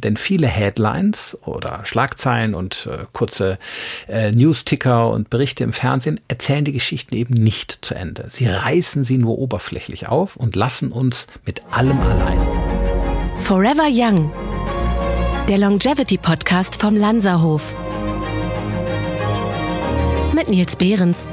Denn viele Headlines oder Schlagzeilen und äh, kurze äh, News-Ticker und Berichte im Fernsehen erzählen die Geschichten eben nicht zu Ende. Sie reißen sie nur oberflächlich auf und lassen uns mit allem allein. Forever Young. Der Longevity Podcast vom Lanzerhof. Mit Nils Behrens.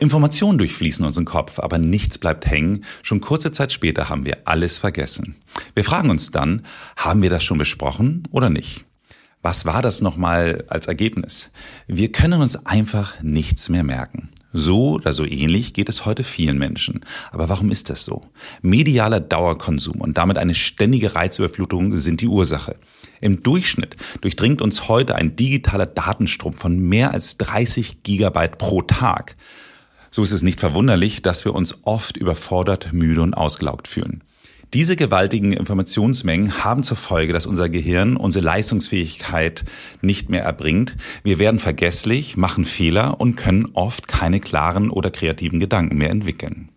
Informationen durchfließen unseren Kopf, aber nichts bleibt hängen. Schon kurze Zeit später haben wir alles vergessen. Wir fragen uns dann, haben wir das schon besprochen oder nicht? Was war das nochmal als Ergebnis? Wir können uns einfach nichts mehr merken. So oder so ähnlich geht es heute vielen Menschen. Aber warum ist das so? Medialer Dauerkonsum und damit eine ständige Reizüberflutung sind die Ursache. Im Durchschnitt durchdringt uns heute ein digitaler Datenstrom von mehr als 30 Gigabyte pro Tag. So ist es nicht verwunderlich, dass wir uns oft überfordert, müde und ausgelaugt fühlen. Diese gewaltigen Informationsmengen haben zur Folge, dass unser Gehirn unsere Leistungsfähigkeit nicht mehr erbringt. Wir werden vergesslich, machen Fehler und können oft keine klaren oder kreativen Gedanken mehr entwickeln.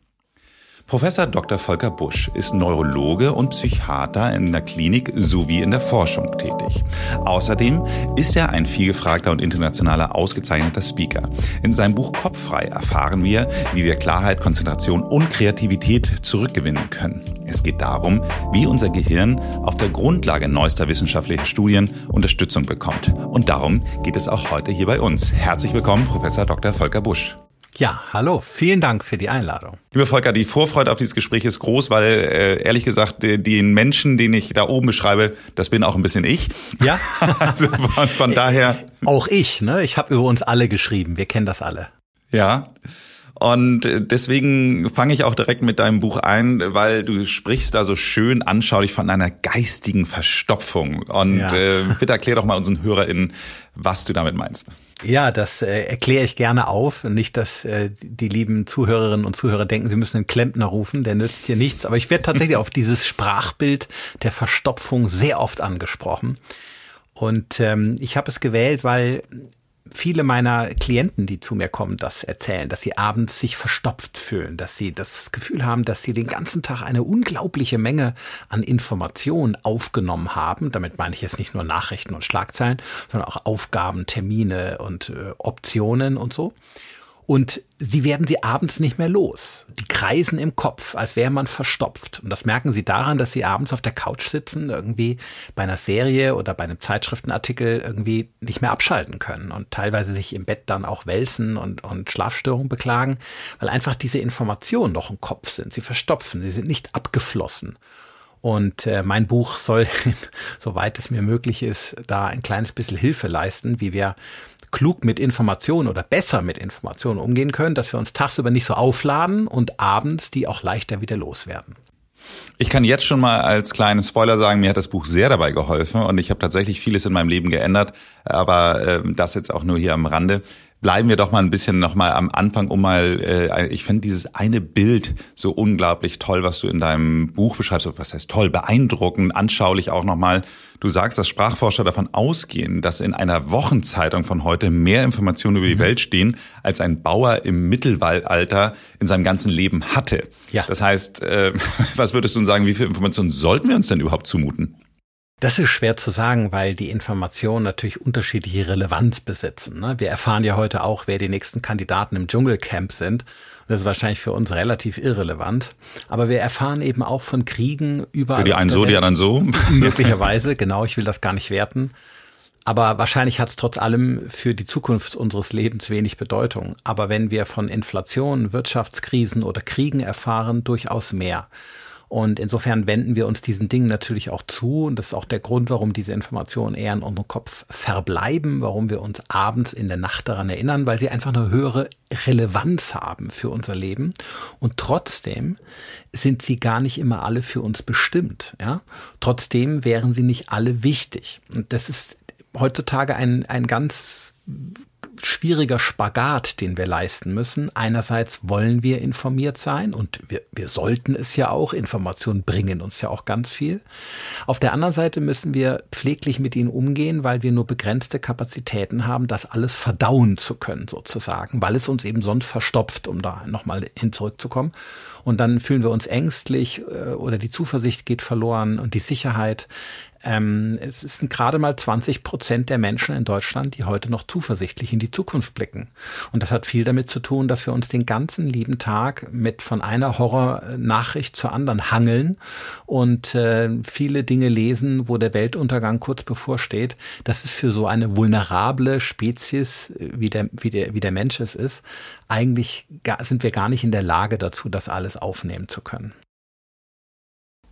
Professor Dr. Volker Busch ist Neurologe und Psychiater in der Klinik sowie in der Forschung tätig. Außerdem ist er ein vielgefragter und internationaler ausgezeichneter Speaker. In seinem Buch Kopffrei erfahren wir, wie wir Klarheit, Konzentration und Kreativität zurückgewinnen können. Es geht darum, wie unser Gehirn auf der Grundlage neuester wissenschaftlicher Studien Unterstützung bekommt. Und darum geht es auch heute hier bei uns. Herzlich willkommen, Professor Dr. Volker Busch. Ja, hallo, vielen Dank für die Einladung. Lieber Volker, die Vorfreude auf dieses Gespräch ist groß, weil äh, ehrlich gesagt, den Menschen, den ich da oben beschreibe, das bin auch ein bisschen ich. Ja. also von, von daher. Auch ich, ne? Ich habe über uns alle geschrieben, wir kennen das alle. Ja. Und deswegen fange ich auch direkt mit deinem Buch ein, weil du sprichst da so schön anschaulich von einer geistigen Verstopfung. Und ja. äh, bitte erklär doch mal unseren HörerInnen, was du damit meinst. Ja, das äh, erkläre ich gerne auf. Nicht, dass äh, die lieben Zuhörerinnen und Zuhörer denken, sie müssen einen Klempner rufen, der nützt hier nichts. Aber ich werde tatsächlich auf dieses Sprachbild der Verstopfung sehr oft angesprochen. Und ähm, ich habe es gewählt, weil viele meiner Klienten, die zu mir kommen, das erzählen, dass sie abends sich verstopft fühlen, dass sie das Gefühl haben, dass sie den ganzen Tag eine unglaubliche Menge an Informationen aufgenommen haben. Damit meine ich jetzt nicht nur Nachrichten und Schlagzeilen, sondern auch Aufgaben, Termine und äh, Optionen und so. Und sie werden sie abends nicht mehr los. Die kreisen im Kopf, als wäre man verstopft. Und das merken sie daran, dass sie abends auf der Couch sitzen, irgendwie bei einer Serie oder bei einem Zeitschriftenartikel irgendwie nicht mehr abschalten können und teilweise sich im Bett dann auch wälzen und, und Schlafstörungen beklagen, weil einfach diese Informationen noch im Kopf sind. Sie verstopfen, sie sind nicht abgeflossen. Und äh, mein Buch soll, soweit es mir möglich ist, da ein kleines bisschen Hilfe leisten, wie wir klug mit Informationen oder besser mit Informationen umgehen können, dass wir uns tagsüber nicht so aufladen und abends die auch leichter wieder loswerden. Ich kann jetzt schon mal als kleinen Spoiler sagen, mir hat das Buch sehr dabei geholfen und ich habe tatsächlich vieles in meinem Leben geändert, aber äh, das jetzt auch nur hier am Rande bleiben wir doch mal ein bisschen noch mal am Anfang, um mal, äh, ich finde dieses eine Bild so unglaublich toll, was du in deinem Buch beschreibst. Was heißt toll? Beeindruckend, anschaulich auch noch mal. Du sagst, dass Sprachforscher davon ausgehen, dass in einer Wochenzeitung von heute mehr Informationen über die mhm. Welt stehen, als ein Bauer im Mittelwallalter in seinem ganzen Leben hatte. Ja. Das heißt, äh, was würdest du sagen, wie viel Informationen sollten wir uns denn überhaupt zumuten? Das ist schwer zu sagen, weil die Informationen natürlich unterschiedliche Relevanz besitzen. Ne? Wir erfahren ja heute auch, wer die nächsten Kandidaten im Dschungelcamp sind. Das ist wahrscheinlich für uns relativ irrelevant. Aber wir erfahren eben auch von Kriegen überall. Für die einen so, die anderen so. Möglicherweise, genau. Ich will das gar nicht werten. Aber wahrscheinlich hat es trotz allem für die Zukunft unseres Lebens wenig Bedeutung. Aber wenn wir von Inflation, Wirtschaftskrisen oder Kriegen erfahren, durchaus mehr. Und insofern wenden wir uns diesen Dingen natürlich auch zu. Und das ist auch der Grund, warum diese Informationen eher in unserem Kopf verbleiben, warum wir uns abends in der Nacht daran erinnern, weil sie einfach eine höhere Relevanz haben für unser Leben. Und trotzdem sind sie gar nicht immer alle für uns bestimmt. Ja? Trotzdem wären sie nicht alle wichtig. Und das ist heutzutage ein, ein ganz schwieriger Spagat, den wir leisten müssen. Einerseits wollen wir informiert sein und wir, wir sollten es ja auch. Informationen bringen uns ja auch ganz viel. Auf der anderen Seite müssen wir pfleglich mit ihnen umgehen, weil wir nur begrenzte Kapazitäten haben, das alles verdauen zu können, sozusagen, weil es uns eben sonst verstopft, um da nochmal hin zurückzukommen. Und dann fühlen wir uns ängstlich äh, oder die Zuversicht geht verloren und die Sicherheit. Ähm, es sind gerade mal 20 Prozent der Menschen in Deutschland, die heute noch zuversichtlich in die Zukunft blicken. Und das hat viel damit zu tun, dass wir uns den ganzen lieben Tag mit von einer Horrornachricht zur anderen hangeln und äh, viele Dinge lesen, wo der Weltuntergang kurz bevorsteht. Das ist für so eine vulnerable Spezies, wie der, wie der, wie der Mensch es ist, eigentlich sind wir gar nicht in der Lage dazu, das alles aufnehmen zu können.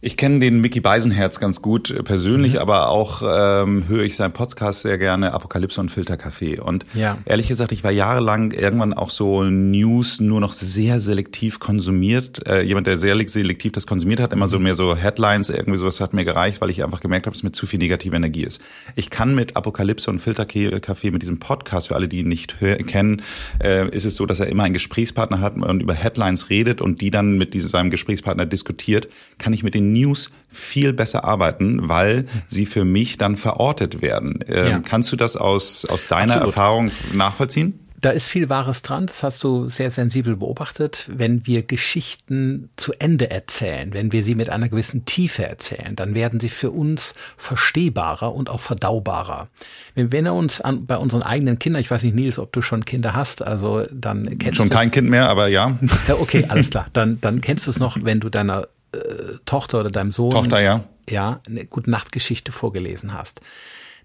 Ich kenne den Mickey Beisenherz ganz gut äh, persönlich, mhm. aber auch ähm, höre ich seinen Podcast sehr gerne, Apokalypse und Filterkaffee. Und ja. ehrlich gesagt, ich war jahrelang irgendwann auch so News nur noch sehr selektiv konsumiert. Äh, jemand, der sehr selektiv das konsumiert hat, immer so mhm. mehr so Headlines, irgendwie sowas hat mir gereicht, weil ich einfach gemerkt habe, dass es mir zu viel negative Energie ist. Ich kann mit Apokalypse und Filterkaffee, mit diesem Podcast, für alle, die ihn nicht kennen, äh, ist es so, dass er immer einen Gesprächspartner hat und über Headlines redet und die dann mit diesem, seinem Gesprächspartner diskutiert, kann ich mit den News viel besser arbeiten, weil sie für mich dann verortet werden. Ähm, ja. Kannst du das aus, aus deiner Absolut. Erfahrung nachvollziehen? Da ist viel Wahres dran, das hast du sehr sensibel beobachtet. Wenn wir Geschichten zu Ende erzählen, wenn wir sie mit einer gewissen Tiefe erzählen, dann werden sie für uns verstehbarer und auch verdaubarer. Wenn wir uns an, bei unseren eigenen Kindern, ich weiß nicht, Nils, ob du schon Kinder hast, also dann kennst du Schon kein Kind mehr, aber ja. ja okay, alles klar. Dann, dann kennst du es noch, wenn du deiner äh, Tochter oder deinem Sohn Tochter, ja. Ja, eine gute Nachtgeschichte vorgelesen hast,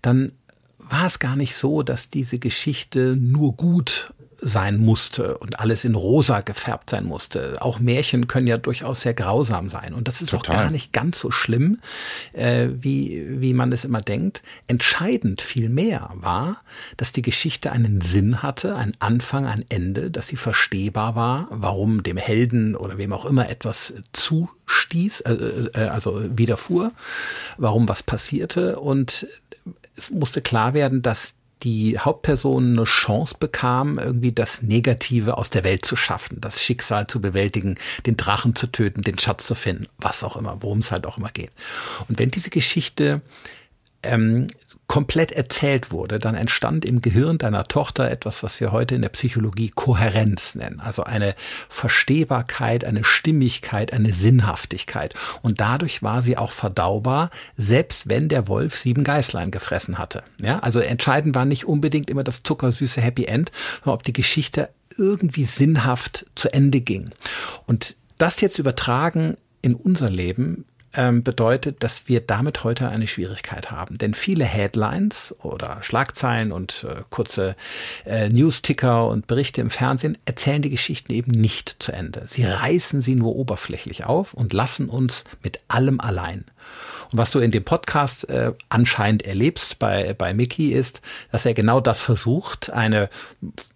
dann war es gar nicht so, dass diese Geschichte nur gut sein musste und alles in rosa gefärbt sein musste. Auch Märchen können ja durchaus sehr grausam sein. Und das ist Total. auch gar nicht ganz so schlimm, äh, wie, wie man es immer denkt. Entscheidend vielmehr war, dass die Geschichte einen Sinn hatte, einen Anfang, ein Ende, dass sie verstehbar war, warum dem Helden oder wem auch immer etwas zustieß, äh, äh, also widerfuhr, warum was passierte. Und es musste klar werden, dass die Hauptperson eine Chance bekam, irgendwie das Negative aus der Welt zu schaffen, das Schicksal zu bewältigen, den Drachen zu töten, den Schatz zu finden, was auch immer, worum es halt auch immer geht. Und wenn diese Geschichte ähm, komplett erzählt wurde, dann entstand im Gehirn deiner Tochter etwas, was wir heute in der Psychologie Kohärenz nennen. Also eine Verstehbarkeit, eine Stimmigkeit, eine Sinnhaftigkeit. Und dadurch war sie auch verdaubar, selbst wenn der Wolf sieben Geißlein gefressen hatte. Ja, also entscheidend war nicht unbedingt immer das zuckersüße Happy End, sondern ob die Geschichte irgendwie sinnhaft zu Ende ging. Und das jetzt übertragen in unser Leben ähm, bedeutet, dass wir damit heute eine Schwierigkeit haben. Denn viele Headlines oder Schlagzeilen und äh, kurze äh, News-Ticker und Berichte im Fernsehen erzählen die Geschichten eben nicht zu Ende. Sie reißen sie nur oberflächlich auf und lassen uns mit allem allein. Und was du in dem Podcast äh, anscheinend erlebst bei, bei Mickey ist, dass er genau das versucht, eine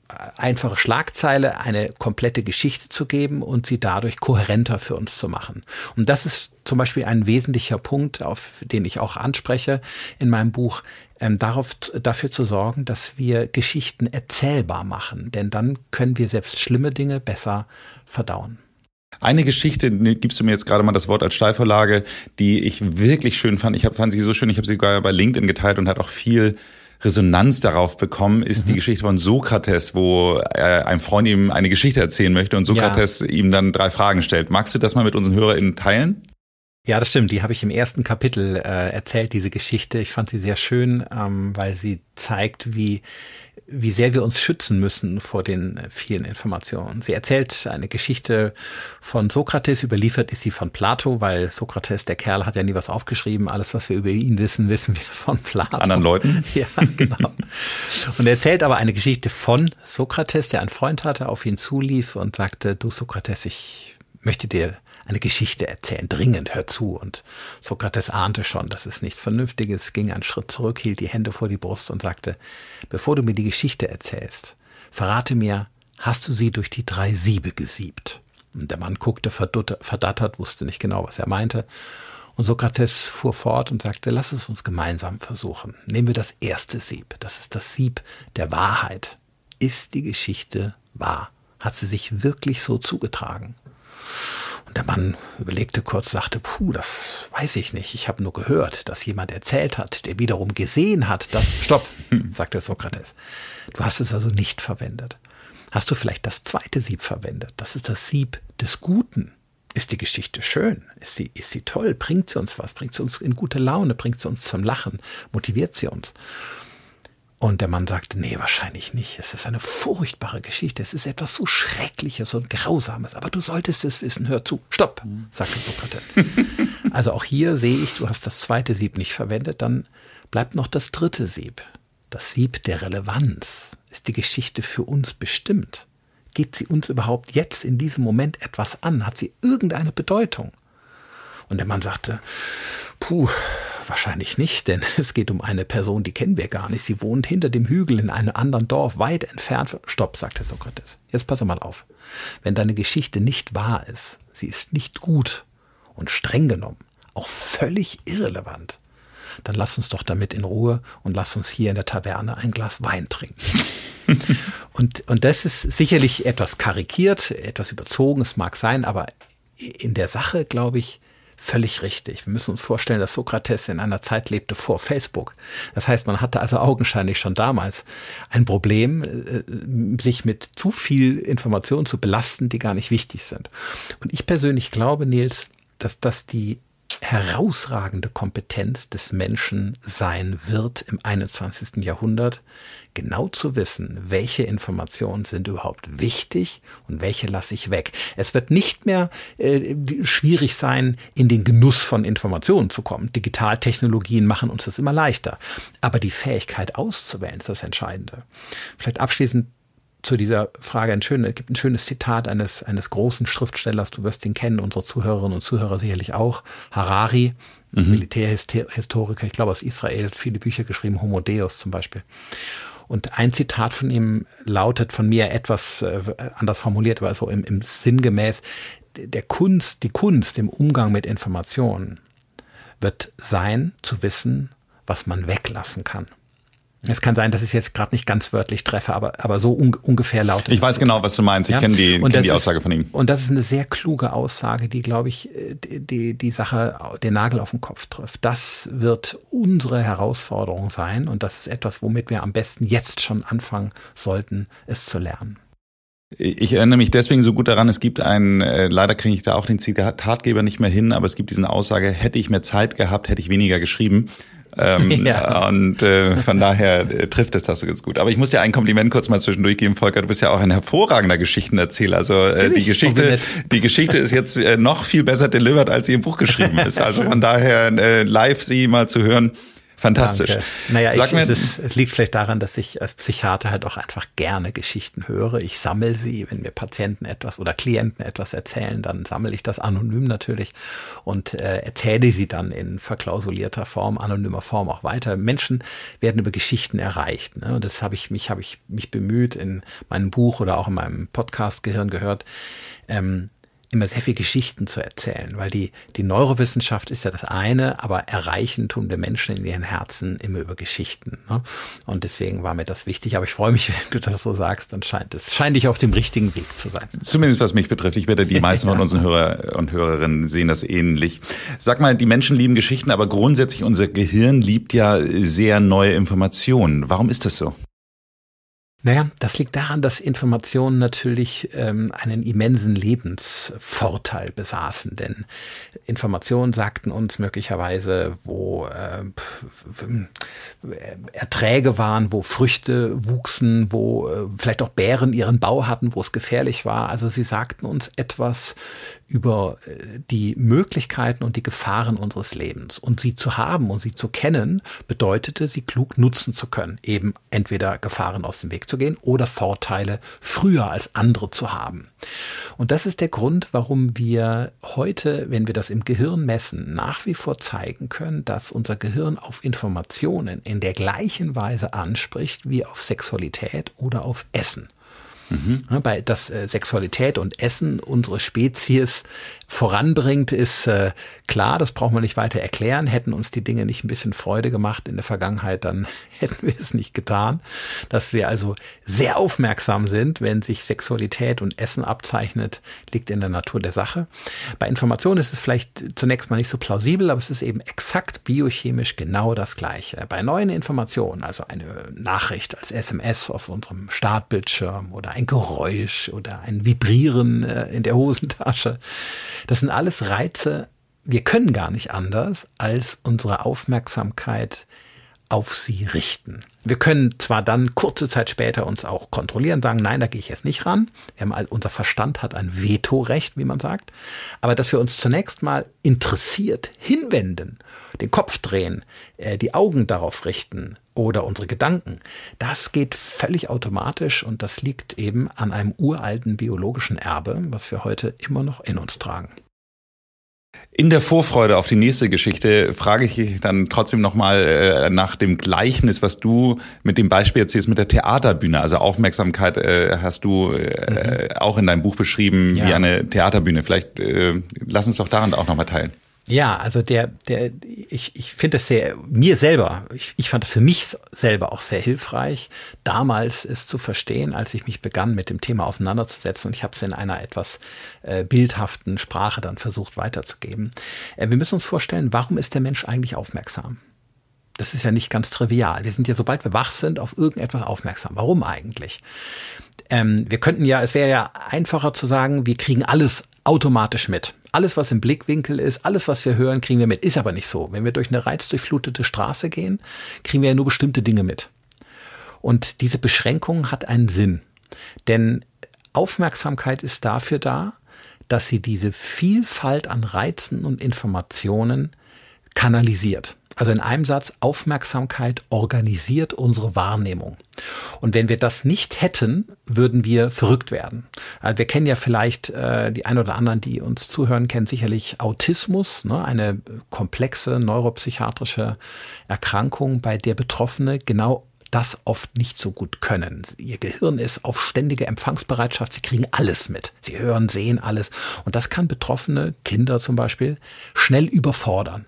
einfache Schlagzeile eine komplette Geschichte zu geben und sie dadurch kohärenter für uns zu machen. Und das ist zum Beispiel ein wesentlicher Punkt, auf den ich auch anspreche in meinem Buch, ähm, darauf, dafür zu sorgen, dass wir Geschichten erzählbar machen. Denn dann können wir selbst schlimme Dinge besser verdauen. Eine Geschichte, ne, gibst du mir jetzt gerade mal das Wort als Steilvorlage, die ich wirklich schön fand. Ich hab, fand sie so schön, ich habe sie sogar bei LinkedIn geteilt und hat auch viel Resonanz darauf bekommen, ist mhm. die Geschichte von Sokrates, wo äh, ein Freund ihm eine Geschichte erzählen möchte und Sokrates ja. ihm dann drei Fragen stellt. Magst du das mal mit unseren HörerInnen teilen? Ja, das stimmt. Die habe ich im ersten Kapitel äh, erzählt, diese Geschichte. Ich fand sie sehr schön, ähm, weil sie zeigt, wie wie sehr wir uns schützen müssen vor den vielen Informationen. Sie erzählt eine Geschichte von Sokrates, überliefert ist sie von Plato, weil Sokrates, der Kerl, hat ja nie was aufgeschrieben. Alles, was wir über ihn wissen, wissen wir von Plato. Anderen Leuten? Ja, genau. Und er erzählt aber eine Geschichte von Sokrates, der einen Freund hatte, auf ihn zulief und sagte, du Sokrates, ich möchte dir eine Geschichte erzählen, dringend, hör zu. Und Sokrates ahnte schon, das ist nichts Vernünftiges, ging einen Schritt zurück, hielt die Hände vor die Brust und sagte, bevor du mir die Geschichte erzählst, verrate mir, hast du sie durch die drei Siebe gesiebt? Und der Mann guckte verdattert, wusste nicht genau, was er meinte. Und Sokrates fuhr fort und sagte, lass es uns gemeinsam versuchen. Nehmen wir das erste Sieb. Das ist das Sieb der Wahrheit. ist die Geschichte wahr? Hat sie sich wirklich so zugetragen? Und der Mann überlegte kurz, sagte, puh, das weiß ich nicht. Ich habe nur gehört, dass jemand erzählt hat, der wiederum gesehen hat, dass... Stopp, sagte Sokrates. Du hast es also nicht verwendet. Hast du vielleicht das zweite Sieb verwendet? Das ist das Sieb des Guten. Ist die Geschichte schön? Ist sie, ist sie toll? Bringt sie uns was? Bringt sie uns in gute Laune? Bringt sie uns zum Lachen? Motiviert sie uns? Und der Mann sagte, nee, wahrscheinlich nicht. Es ist eine furchtbare Geschichte. Es ist etwas so Schreckliches und Grausames. Aber du solltest es wissen. Hör zu. Stopp, sagte Sokrates. also auch hier sehe ich, du hast das zweite Sieb nicht verwendet. Dann bleibt noch das dritte Sieb. Das Sieb der Relevanz. Ist die Geschichte für uns bestimmt? Geht sie uns überhaupt jetzt in diesem Moment etwas an? Hat sie irgendeine Bedeutung? Und der Mann sagte, puh, wahrscheinlich nicht, denn es geht um eine Person, die kennen wir gar nicht. Sie wohnt hinter dem Hügel in einem anderen Dorf, weit entfernt. Stopp, sagte Sokrates. Jetzt pass mal auf. Wenn deine Geschichte nicht wahr ist, sie ist nicht gut und streng genommen, auch völlig irrelevant, dann lass uns doch damit in Ruhe und lass uns hier in der Taverne ein Glas Wein trinken. und, und das ist sicherlich etwas karikiert, etwas überzogen, es mag sein, aber in der Sache, glaube ich, völlig richtig. Wir müssen uns vorstellen, dass Sokrates in einer Zeit lebte vor Facebook. Das heißt, man hatte also augenscheinlich schon damals ein Problem, äh, sich mit zu viel Informationen zu belasten, die gar nicht wichtig sind. Und ich persönlich glaube, Nils, dass das die herausragende Kompetenz des Menschen sein wird im 21. Jahrhundert, genau zu wissen, welche Informationen sind überhaupt wichtig und welche lasse ich weg. Es wird nicht mehr äh, schwierig sein, in den Genuss von Informationen zu kommen. Digitaltechnologien machen uns das immer leichter. Aber die Fähigkeit auszuwählen ist das Entscheidende. Vielleicht abschließend zu dieser Frage ein schönes, gibt ein schönes Zitat eines, eines großen Schriftstellers, du wirst ihn kennen, unsere Zuhörerinnen und Zuhörer sicherlich auch, Harari, mhm. Militärhistoriker, ich glaube aus Israel, hat viele Bücher geschrieben, Homo Deus zum Beispiel. Und ein Zitat von ihm lautet von mir etwas äh, anders formuliert, aber so im, im sinngemäß, der Kunst, die Kunst im Umgang mit Informationen wird sein, zu wissen, was man weglassen kann. Es kann sein, dass ich es jetzt gerade nicht ganz wörtlich treffe, aber, aber so un ungefähr lautet Ich weiß genau, was du meinst. Ich ja? kenne die, kenn die Aussage ist, von ihm. Und das ist eine sehr kluge Aussage, die, glaube ich, äh, die, die, die Sache, den Nagel auf den Kopf trifft. Das wird unsere Herausforderung sein und das ist etwas, womit wir am besten jetzt schon anfangen sollten, es zu lernen. Ich erinnere mich deswegen so gut daran, es gibt einen, äh, leider kriege ich da auch den Zitatgeber nicht mehr hin, aber es gibt diesen Aussage, hätte ich mehr Zeit gehabt, hätte ich weniger geschrieben. Ähm, ja. Und äh, von daher äh, trifft es das so ganz gut. Aber ich muss dir ein Kompliment kurz mal zwischendurch geben, Volker. Du bist ja auch ein hervorragender Geschichtenerzähler. Also äh, die Geschichte, die Geschichte ist jetzt äh, noch viel besser delivered, als sie im Buch geschrieben ist. Also von daher äh, live sie mal zu hören, Fantastisch. Danke. Naja, Sag ich, mir, es, es, liegt vielleicht daran, dass ich als Psychiater halt auch einfach gerne Geschichten höre. Ich sammle sie, wenn mir Patienten etwas oder Klienten etwas erzählen, dann sammle ich das anonym natürlich und äh, erzähle sie dann in verklausulierter Form, anonymer Form auch weiter. Menschen werden über Geschichten erreicht. Ne? Und das habe ich mich, habe ich mich bemüht in meinem Buch oder auch in meinem Podcast Gehirn gehört. Ähm, immer sehr viel Geschichten zu erzählen, weil die, die Neurowissenschaft ist ja das eine, aber erreichen tun wir Menschen in ihren Herzen immer über Geschichten. Ne? Und deswegen war mir das wichtig. Aber ich freue mich, wenn du das so sagst, dann scheint es, scheint dich auf dem richtigen Weg zu sein. Zumindest was mich betrifft. Ich werde die meisten ja. von unseren Hörer und Hörerinnen sehen das ähnlich. Sag mal, die Menschen lieben Geschichten, aber grundsätzlich unser Gehirn liebt ja sehr neue Informationen. Warum ist das so? Naja, das liegt daran, dass Informationen natürlich ähm, einen immensen Lebensvorteil besaßen. Denn Informationen sagten uns möglicherweise, wo äh, Erträge waren, wo Früchte wuchsen, wo äh, vielleicht auch Bären ihren Bau hatten, wo es gefährlich war. Also sie sagten uns etwas über äh, die Möglichkeiten und die Gefahren unseres Lebens. Und sie zu haben und sie zu kennen, bedeutete, sie klug nutzen zu können. Eben entweder Gefahren aus dem Weg zu gehen oder Vorteile früher als andere zu haben. Und das ist der Grund, warum wir heute, wenn wir das im Gehirn messen, nach wie vor zeigen können, dass unser Gehirn auf Informationen in der gleichen Weise anspricht wie auf Sexualität oder auf Essen. Mhm. Bei dass äh, Sexualität und Essen unsere Spezies voranbringt, ist äh, klar, das brauchen wir nicht weiter erklären. Hätten uns die Dinge nicht ein bisschen Freude gemacht in der Vergangenheit, dann hätten wir es nicht getan. Dass wir also sehr aufmerksam sind, wenn sich Sexualität und Essen abzeichnet, liegt in der Natur der Sache. Bei Informationen ist es vielleicht zunächst mal nicht so plausibel, aber es ist eben exakt biochemisch genau das Gleiche. Bei neuen Informationen, also eine Nachricht als SMS auf unserem Startbildschirm oder ein Geräusch oder ein Vibrieren äh, in der Hosentasche, das sind alles Reize, wir können gar nicht anders, als unsere Aufmerksamkeit auf sie richten. Wir können zwar dann kurze Zeit später uns auch kontrollieren, sagen, nein, da gehe ich jetzt nicht ran. Wir haben, unser Verstand hat ein Vetorecht, wie man sagt. Aber dass wir uns zunächst mal interessiert hinwenden, den Kopf drehen, äh, die Augen darauf richten oder unsere Gedanken, das geht völlig automatisch und das liegt eben an einem uralten biologischen Erbe, was wir heute immer noch in uns tragen. In der Vorfreude auf die nächste Geschichte frage ich dich dann trotzdem nochmal äh, nach dem Gleichnis, was du mit dem Beispiel erzählst mit der Theaterbühne. Also Aufmerksamkeit äh, hast du äh, mhm. auch in deinem Buch beschrieben ja. wie eine Theaterbühne. Vielleicht äh, lass uns doch daran auch nochmal teilen. Ja, also der, der, ich, ich finde es sehr, mir selber, ich, ich fand es für mich selber auch sehr hilfreich, damals es zu verstehen, als ich mich begann, mit dem Thema auseinanderzusetzen. Und ich habe es in einer etwas äh, bildhaften Sprache dann versucht weiterzugeben. Äh, wir müssen uns vorstellen, warum ist der Mensch eigentlich aufmerksam? Das ist ja nicht ganz trivial. Wir sind ja, sobald wir wach sind, auf irgendetwas aufmerksam. Warum eigentlich? Ähm, wir könnten ja, es wäre ja einfacher zu sagen, wir kriegen alles automatisch mit. Alles, was im Blickwinkel ist, alles, was wir hören, kriegen wir mit. Ist aber nicht so. Wenn wir durch eine reizdurchflutete Straße gehen, kriegen wir ja nur bestimmte Dinge mit. Und diese Beschränkung hat einen Sinn. Denn Aufmerksamkeit ist dafür da, dass sie diese Vielfalt an Reizen und Informationen kanalisiert. Also in einem Satz, Aufmerksamkeit organisiert unsere Wahrnehmung. Und wenn wir das nicht hätten, würden wir verrückt werden. Also wir kennen ja vielleicht äh, die ein oder anderen, die uns zuhören, kennen sicherlich Autismus, ne, eine komplexe neuropsychiatrische Erkrankung, bei der Betroffene genau das oft nicht so gut können. Ihr Gehirn ist auf ständige Empfangsbereitschaft, sie kriegen alles mit. Sie hören, sehen alles. Und das kann Betroffene, Kinder zum Beispiel, schnell überfordern.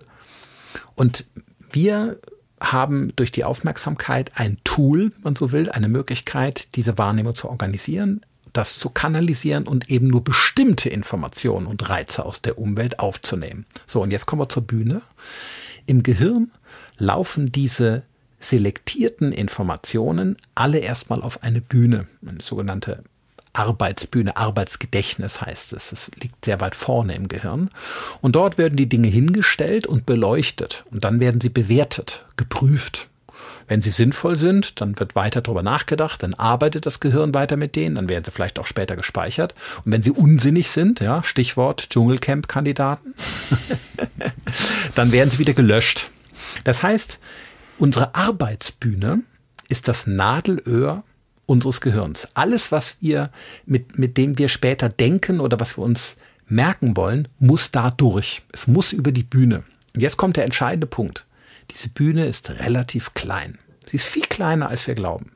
Und wir haben durch die Aufmerksamkeit ein Tool, wenn man so will, eine Möglichkeit, diese Wahrnehmung zu organisieren, das zu kanalisieren und eben nur bestimmte Informationen und Reize aus der Umwelt aufzunehmen. So, und jetzt kommen wir zur Bühne. Im Gehirn laufen diese selektierten Informationen alle erstmal auf eine Bühne, eine sogenannte Arbeitsbühne, Arbeitsgedächtnis heißt es. Es liegt sehr weit vorne im Gehirn. Und dort werden die Dinge hingestellt und beleuchtet. Und dann werden sie bewertet, geprüft. Wenn sie sinnvoll sind, dann wird weiter darüber nachgedacht, dann arbeitet das Gehirn weiter mit denen, dann werden sie vielleicht auch später gespeichert. Und wenn sie unsinnig sind, ja, Stichwort Dschungelcamp-Kandidaten, dann werden sie wieder gelöscht. Das heißt, unsere Arbeitsbühne ist das Nadelöhr unseres Gehirns. Alles, was wir, mit, mit dem wir später denken oder was wir uns merken wollen, muss da durch. Es muss über die Bühne. Und jetzt kommt der entscheidende Punkt. Diese Bühne ist relativ klein. Sie ist viel kleiner, als wir glauben.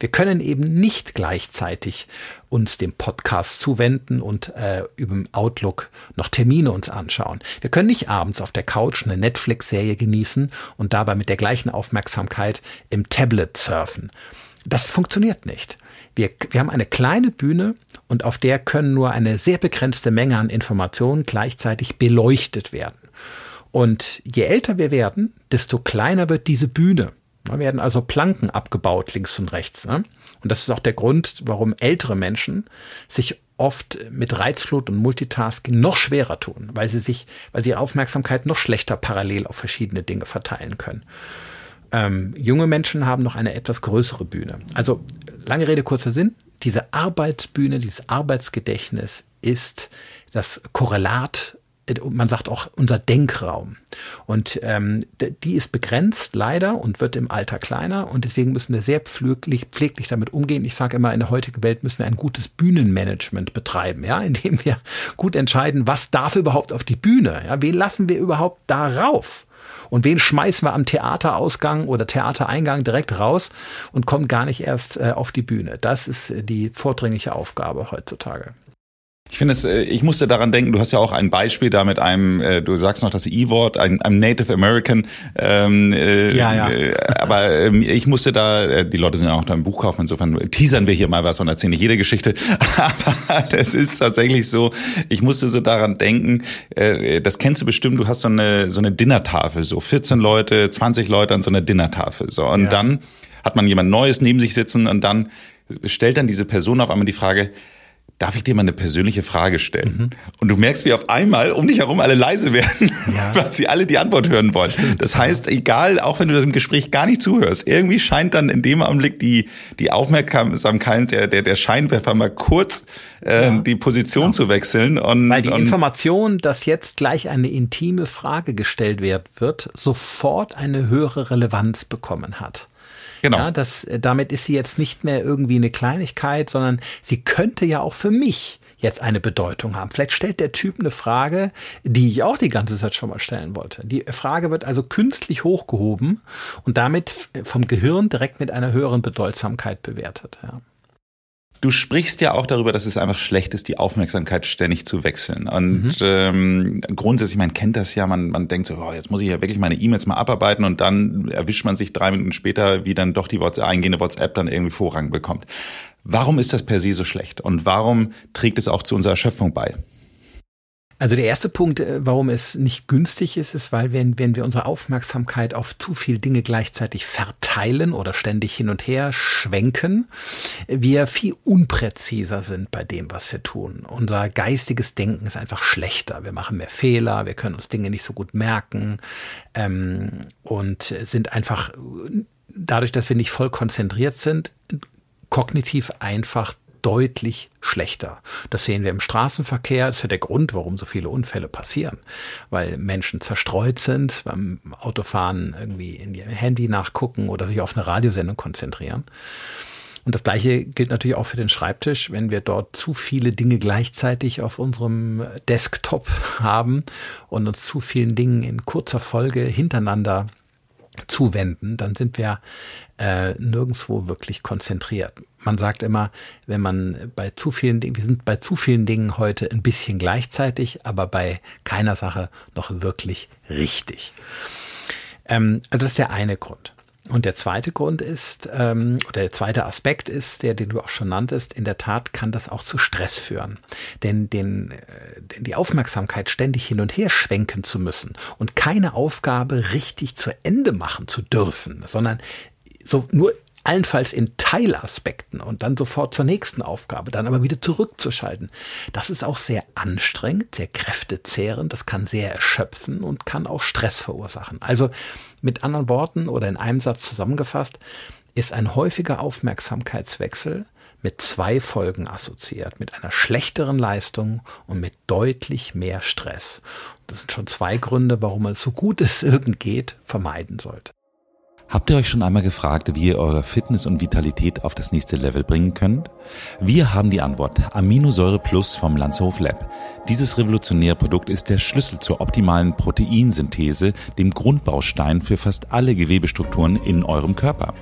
Wir können eben nicht gleichzeitig uns dem Podcast zuwenden und äh, über Outlook noch Termine uns anschauen. Wir können nicht abends auf der Couch eine Netflix-Serie genießen und dabei mit der gleichen Aufmerksamkeit im Tablet surfen. Das funktioniert nicht. Wir, wir haben eine kleine Bühne und auf der können nur eine sehr begrenzte Menge an Informationen gleichzeitig beleuchtet werden. Und je älter wir werden, desto kleiner wird diese Bühne. Da werden also Planken abgebaut links und rechts. Ne? Und das ist auch der Grund, warum ältere Menschen sich oft mit Reizflut und Multitasking noch schwerer tun, weil sie sich, weil sie ihre Aufmerksamkeit noch schlechter parallel auf verschiedene Dinge verteilen können. Ähm, junge Menschen haben noch eine etwas größere Bühne. Also lange Rede, kurzer Sinn. Diese Arbeitsbühne, dieses Arbeitsgedächtnis ist das Korrelat äh, man sagt auch unser Denkraum. Und ähm, die ist begrenzt leider und wird im Alter kleiner und deswegen müssen wir sehr pfleglich, pfleglich damit umgehen. Ich sage immer, in der heutigen Welt müssen wir ein gutes Bühnenmanagement betreiben, ja, indem wir gut entscheiden, was darf überhaupt auf die Bühne, ja, wen lassen wir überhaupt darauf? Und wen schmeißen wir am Theaterausgang oder Theatereingang direkt raus und kommen gar nicht erst äh, auf die Bühne? Das ist äh, die vordringliche Aufgabe heutzutage. Ich finde es, äh, ich musste daran denken, du hast ja auch ein Beispiel da mit einem, äh, du sagst noch das E-Wort, einem, einem Native American. Ähm, äh, ja, ja. Äh, aber ähm, ich musste da, die Leute sind ja auch da im Buch kaufen, insofern teasern wir hier mal was und erzählen nicht jede Geschichte. Aber es ist tatsächlich so, ich musste so daran denken, äh, das kennst du bestimmt, du hast so eine, so eine Dinnertafel, so 14 Leute, 20 Leute an so einer Dinnertafel. So. Und ja. dann hat man jemand Neues neben sich sitzen und dann stellt dann diese Person auf einmal die Frage, darf ich dir mal eine persönliche Frage stellen? Mhm. Und du merkst, wie auf einmal um dich herum alle leise werden, ja. weil sie alle die Antwort hören wollen. Das heißt, egal, auch wenn du das im Gespräch gar nicht zuhörst, irgendwie scheint dann in dem Augenblick die, die Aufmerksamkeit der, der, der Scheinwerfer mal kurz äh, ja. die Position ja. zu wechseln. Und, weil die und Information, dass jetzt gleich eine intime Frage gestellt wird, sofort eine höhere Relevanz bekommen hat. Genau. Ja, das, äh, damit ist sie jetzt nicht mehr irgendwie eine Kleinigkeit, sondern sie könnte ja auch für mich jetzt eine Bedeutung haben. Vielleicht stellt der Typ eine Frage, die ich auch die ganze Zeit schon mal stellen wollte. Die Frage wird also künstlich hochgehoben und damit vom Gehirn direkt mit einer höheren Bedeutsamkeit bewertet. Ja. Du sprichst ja auch darüber, dass es einfach schlecht ist, die Aufmerksamkeit ständig zu wechseln. Und mhm. ähm, grundsätzlich, man kennt das ja, man, man denkt so, oh, jetzt muss ich ja wirklich meine E-Mails mal abarbeiten und dann erwischt man sich drei Minuten später, wie dann doch die WhatsApp, eingehende WhatsApp dann irgendwie Vorrang bekommt. Warum ist das per se so schlecht? Und warum trägt es auch zu unserer Erschöpfung bei? Also der erste Punkt, äh, warum es nicht günstig ist, ist, weil wenn, wenn wir unsere Aufmerksamkeit auf zu viele Dinge gleichzeitig verteilen oder ständig hin und her schwenken, wir viel unpräziser sind bei dem, was wir tun. Unser geistiges Denken ist einfach schlechter. Wir machen mehr Fehler, wir können uns Dinge nicht so gut merken ähm, und sind einfach dadurch, dass wir nicht voll konzentriert sind, kognitiv einfach deutlich schlechter. Das sehen wir im Straßenverkehr. Das ist ja der Grund, warum so viele Unfälle passieren. Weil Menschen zerstreut sind, beim Autofahren irgendwie in ihr Handy nachgucken oder sich auf eine Radiosendung konzentrieren. Und das Gleiche gilt natürlich auch für den Schreibtisch. Wenn wir dort zu viele Dinge gleichzeitig auf unserem Desktop haben und uns zu vielen Dingen in kurzer Folge hintereinander zuwenden, dann sind wir äh, nirgendwo wirklich konzentriert. Man sagt immer, wenn man bei zu vielen Dingen, wir sind bei zu vielen Dingen heute ein bisschen gleichzeitig, aber bei keiner Sache noch wirklich richtig. Ähm, also das ist der eine Grund. Und der zweite Grund ist, ähm, oder der zweite Aspekt ist, der, den du auch schon nanntest, in der Tat kann das auch zu Stress führen. Denn, den, äh, denn die Aufmerksamkeit ständig hin und her schwenken zu müssen und keine Aufgabe richtig zu Ende machen zu dürfen, sondern so nur allenfalls in Teilaspekten und dann sofort zur nächsten Aufgabe, dann aber wieder zurückzuschalten. Das ist auch sehr anstrengend, sehr kräftezehrend, das kann sehr erschöpfen und kann auch Stress verursachen. Also mit anderen Worten oder in einem Satz zusammengefasst, ist ein häufiger Aufmerksamkeitswechsel mit zwei Folgen assoziiert, mit einer schlechteren Leistung und mit deutlich mehr Stress. Das sind schon zwei Gründe, warum man es so gut es irgend geht vermeiden sollte. Habt ihr euch schon einmal gefragt, wie ihr eure Fitness und Vitalität auf das nächste Level bringen könnt? Wir haben die Antwort. Aminosäure Plus vom Lanzhof Lab. Dieses revolutionäre Produkt ist der Schlüssel zur optimalen Proteinsynthese, dem Grundbaustein für fast alle Gewebestrukturen in eurem Körper.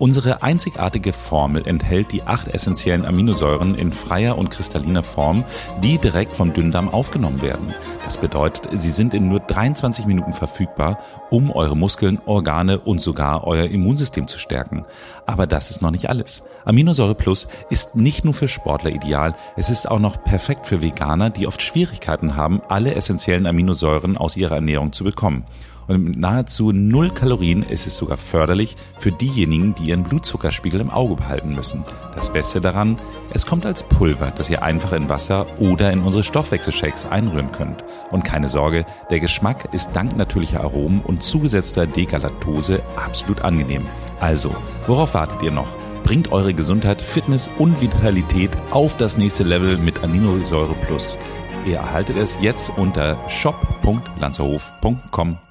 Unsere einzigartige Formel enthält die acht essentiellen Aminosäuren in freier und kristalliner Form, die direkt vom Dünndarm aufgenommen werden. Das bedeutet, sie sind in nur 23 Minuten verfügbar, um eure Muskeln, Organe und sogar euer Immunsystem zu stärken. Aber das ist noch nicht alles. Aminosäure Plus ist nicht nur für Sportler ideal, es ist auch noch perfekt für Veganer, die oft Schwierigkeiten haben, alle essentiellen Aminosäuren aus ihrer Ernährung zu bekommen. Und mit nahezu null Kalorien ist es sogar förderlich für diejenigen, die ihren Blutzuckerspiegel im Auge behalten müssen. Das Beste daran, es kommt als Pulver, das ihr einfach in Wasser oder in unsere Stoffwechselshakes einrühren könnt. Und keine Sorge, der Geschmack ist dank natürlicher Aromen und zugesetzter Dekalaktose absolut angenehm. Also, worauf wartet ihr noch? Bringt eure Gesundheit, Fitness und Vitalität auf das nächste Level mit Aminosäure Plus. Ihr erhaltet es jetzt unter shop.lanzerhof.com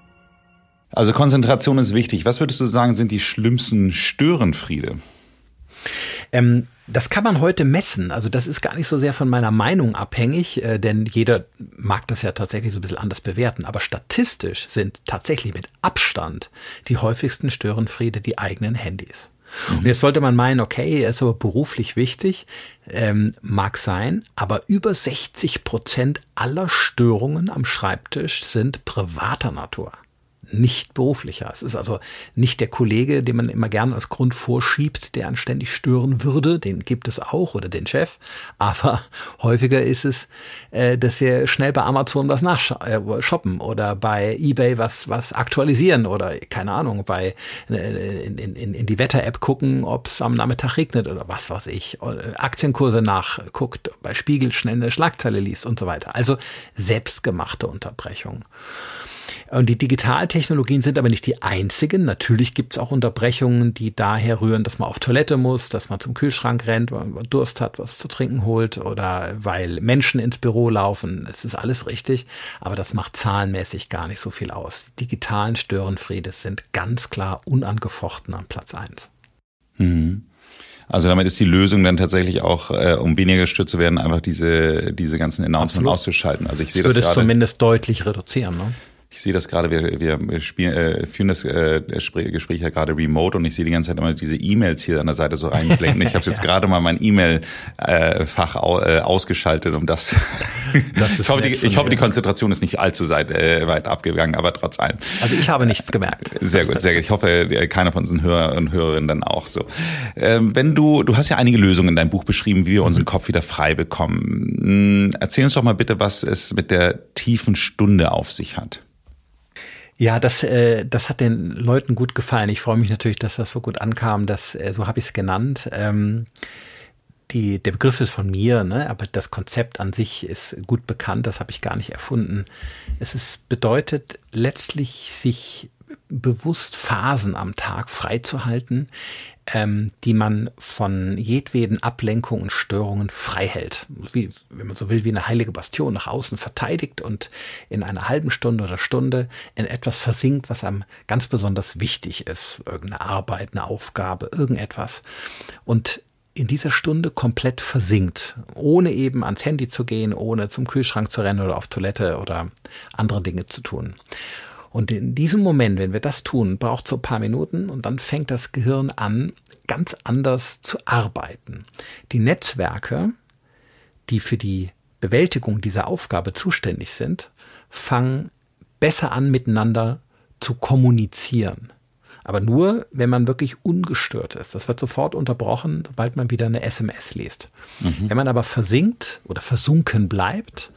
also Konzentration ist wichtig. Was würdest du sagen, sind die schlimmsten Störenfriede? Ähm, das kann man heute messen. Also das ist gar nicht so sehr von meiner Meinung abhängig, äh, denn jeder mag das ja tatsächlich so ein bisschen anders bewerten. Aber statistisch sind tatsächlich mit Abstand die häufigsten Störenfriede die eigenen Handys. Und jetzt sollte man meinen, okay, ist aber beruflich wichtig, ähm, mag sein, aber über 60 Prozent aller Störungen am Schreibtisch sind privater Natur nicht beruflicher. Es ist also nicht der Kollege, den man immer gerne als Grund vorschiebt, der anständig stören würde. Den gibt es auch oder den Chef. Aber häufiger ist es, äh, dass wir schnell bei Amazon was nachshoppen äh, oder bei eBay was, was aktualisieren oder keine Ahnung, bei äh, in, in, in die Wetter-App gucken, ob es am Nachmittag regnet oder was weiß ich. Aktienkurse nachguckt, bei Spiegel schnell eine Schlagzeile liest und so weiter. Also selbstgemachte Unterbrechung. Und die Digitaltechnologien sind aber nicht die einzigen. Natürlich gibt es auch Unterbrechungen, die daher rühren, dass man auf Toilette muss, dass man zum Kühlschrank rennt, weil man Durst hat, was zu trinken holt oder weil Menschen ins Büro laufen. Es ist alles richtig, aber das macht zahlenmäßig gar nicht so viel aus. Die digitalen Störenfriede sind ganz klar unangefochten an Platz eins. Mhm. Also damit ist die Lösung dann tatsächlich auch, äh, um weniger gestört zu werden, einfach diese, diese ganzen Announcements auszuschalten. Also ich sehe das, das würde es zumindest deutlich reduzieren. Ne? Ich sehe das gerade, wir, wir spielen, äh, führen das äh, Gespräch ja gerade remote und ich sehe die ganze Zeit immer diese E-Mails hier an der Seite so reinblenden. Ich habe jetzt ja. gerade mal mein E-Mail-Fach äh, äh, ausgeschaltet, um das. das ich hoffe, die, ich hoffe, die Konzentration ist nicht allzu weit, äh, weit abgegangen, aber trotz allem. Also ich habe nichts gemerkt. Sehr gut, sehr gut. Ich hoffe, keiner von unseren Hörer und Hörerinnen dann auch so. Ähm, wenn du, du hast ja einige Lösungen in deinem Buch beschrieben, wie wir unseren Kopf wieder frei bekommen. Hm, erzähl uns doch mal bitte, was es mit der tiefen Stunde auf sich hat. Ja, das, äh, das hat den Leuten gut gefallen. Ich freue mich natürlich, dass das so gut ankam, dass, äh, so habe ich es genannt. Ähm, die, der Begriff ist von mir, ne? aber das Konzept an sich ist gut bekannt, das habe ich gar nicht erfunden. Es ist, bedeutet letztlich, sich bewusst Phasen am Tag freizuhalten, ähm, die man von jedweden Ablenkungen und Störungen frei hält. Wie, wenn man so will, wie eine heilige Bastion nach außen verteidigt und in einer halben Stunde oder Stunde in etwas versinkt, was einem ganz besonders wichtig ist. Irgendeine Arbeit, eine Aufgabe, irgendetwas. Und in dieser Stunde komplett versinkt, ohne eben ans Handy zu gehen, ohne zum Kühlschrank zu rennen oder auf Toilette oder andere Dinge zu tun. Und in diesem Moment, wenn wir das tun, braucht es so ein paar Minuten und dann fängt das Gehirn an, ganz anders zu arbeiten. Die Netzwerke, die für die Bewältigung dieser Aufgabe zuständig sind, fangen besser an, miteinander zu kommunizieren. Aber nur, wenn man wirklich ungestört ist. Das wird sofort unterbrochen, sobald man wieder eine SMS liest. Mhm. Wenn man aber versinkt oder versunken bleibt,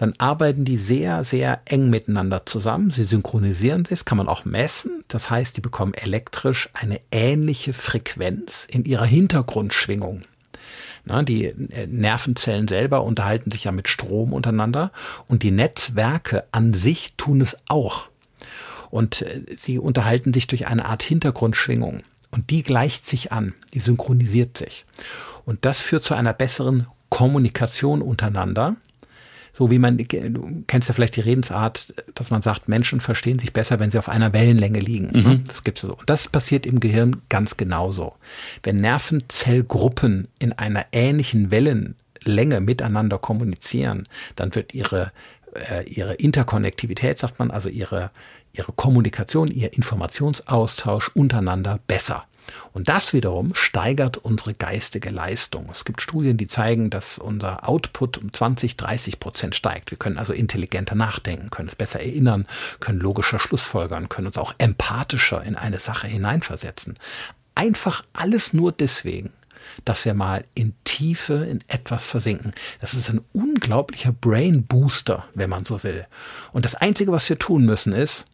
dann arbeiten die sehr, sehr eng miteinander zusammen. Sie synchronisieren sich, das kann man auch messen. Das heißt, die bekommen elektrisch eine ähnliche Frequenz in ihrer Hintergrundschwingung. Die äh, Nervenzellen selber unterhalten sich ja mit Strom untereinander und die Netzwerke an sich tun es auch. Und äh, sie unterhalten sich durch eine Art Hintergrundschwingung. Und die gleicht sich an, die synchronisiert sich. Und das führt zu einer besseren Kommunikation untereinander so wie man, du kennst ja vielleicht die Redensart, dass man sagt, Menschen verstehen sich besser, wenn sie auf einer Wellenlänge liegen. Mhm. Das gibt's so. Und das passiert im Gehirn ganz genauso. Wenn Nervenzellgruppen in einer ähnlichen Wellenlänge miteinander kommunizieren, dann wird ihre, äh, ihre Interkonnektivität, sagt man, also ihre, ihre Kommunikation, ihr Informationsaustausch untereinander besser. Und das wiederum steigert unsere geistige Leistung. Es gibt Studien, die zeigen, dass unser Output um 20, 30 Prozent steigt. Wir können also intelligenter nachdenken, können es besser erinnern, können logischer Schlussfolgern, können uns auch empathischer in eine Sache hineinversetzen. Einfach alles nur deswegen, dass wir mal in Tiefe in etwas versinken. Das ist ein unglaublicher Brain Booster, wenn man so will. Und das Einzige, was wir tun müssen, ist,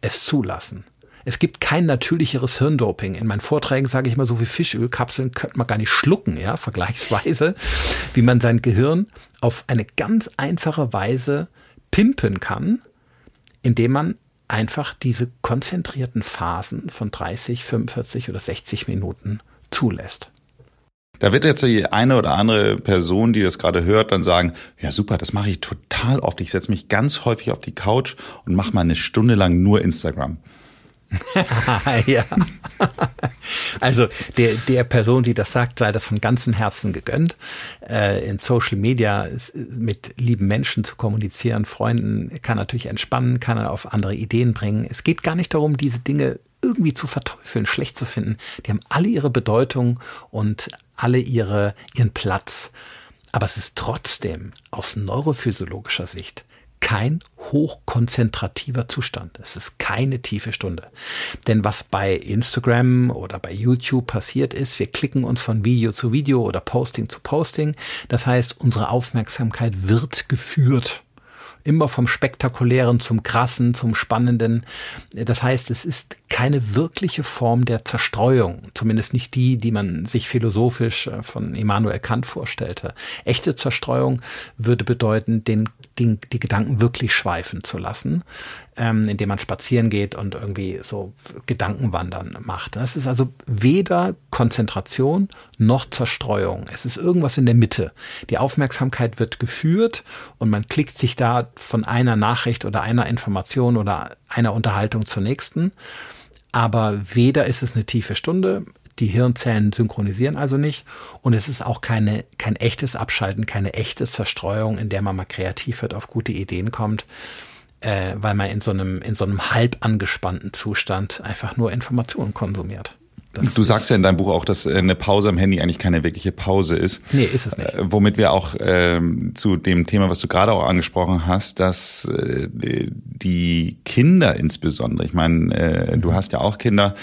es zulassen. Es gibt kein natürlicheres Hirndoping. In meinen Vorträgen sage ich immer, so wie Fischölkapseln könnte man gar nicht schlucken, ja, vergleichsweise, wie man sein Gehirn auf eine ganz einfache Weise pimpen kann, indem man einfach diese konzentrierten Phasen von 30, 45 oder 60 Minuten zulässt. Da wird jetzt die eine oder andere Person, die das gerade hört, dann sagen, ja super, das mache ich total oft. Ich setze mich ganz häufig auf die Couch und mache mal eine Stunde lang nur Instagram. ja. Also der, der Person, die das sagt, sei das von ganzem Herzen gegönnt. Äh, in Social Media mit lieben Menschen zu kommunizieren, Freunden, kann natürlich entspannen, kann auf andere Ideen bringen. Es geht gar nicht darum, diese Dinge irgendwie zu verteufeln, schlecht zu finden. Die haben alle ihre Bedeutung und alle ihre, ihren Platz. Aber es ist trotzdem aus neurophysiologischer Sicht kein hochkonzentrativer Zustand. Es ist keine tiefe Stunde. Denn was bei Instagram oder bei YouTube passiert ist, wir klicken uns von Video zu Video oder Posting zu Posting. Das heißt, unsere Aufmerksamkeit wird geführt immer vom Spektakulären zum Krassen, zum Spannenden. Das heißt, es ist keine wirkliche Form der Zerstreuung, zumindest nicht die, die man sich philosophisch äh, von Immanuel Kant vorstellte. Echte Zerstreuung würde bedeuten, den, den, die Gedanken wirklich schweifen zu lassen, ähm, indem man spazieren geht und irgendwie so Gedankenwandern macht. Das ist also weder Konzentration noch Zerstreuung. Es ist irgendwas in der Mitte. Die Aufmerksamkeit wird geführt und man klickt sich da von einer Nachricht oder einer Information oder einer Unterhaltung zur nächsten. Aber weder ist es eine tiefe Stunde, die Hirnzellen synchronisieren also nicht und es ist auch keine, kein echtes Abschalten, keine echte Zerstreuung, in der man mal kreativ wird, auf gute Ideen kommt, äh, weil man in so einem, in so einem halb angespannten Zustand einfach nur Informationen konsumiert. Das du sagst ja in deinem Buch auch, dass eine Pause am Handy eigentlich keine wirkliche Pause ist. Nee, ist es nicht. Äh, womit wir auch ähm, zu dem Thema, was du gerade auch angesprochen hast, dass äh, die Kinder insbesondere, ich meine, äh, du hast ja auch Kinder,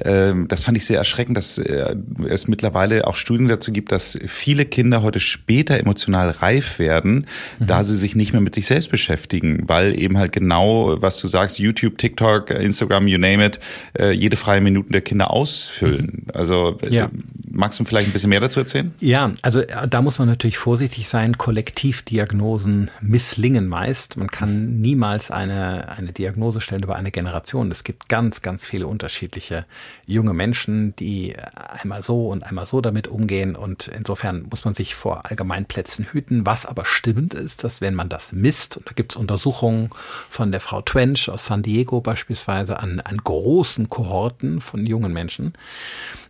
äh, das fand ich sehr erschreckend, dass äh, es mittlerweile auch Studien dazu gibt, dass viele Kinder heute später emotional reif werden, mhm. da sie sich nicht mehr mit sich selbst beschäftigen, weil eben halt genau, was du sagst, YouTube, TikTok, Instagram, you name it, äh, jede freie Minute der Kinder aus ausfüllen. Also äh, ja. magst du vielleicht ein bisschen mehr dazu erzählen? Ja, also äh, da muss man natürlich vorsichtig sein. Kollektivdiagnosen misslingen meist. Man kann niemals eine, eine Diagnose stellen über eine Generation. Es gibt ganz, ganz viele unterschiedliche junge Menschen, die einmal so und einmal so damit umgehen. Und insofern muss man sich vor Allgemeinplätzen hüten. Was aber stimmt ist, dass wenn man das misst, und da gibt es Untersuchungen von der Frau Twench aus San Diego beispielsweise an, an großen Kohorten von jungen Menschen,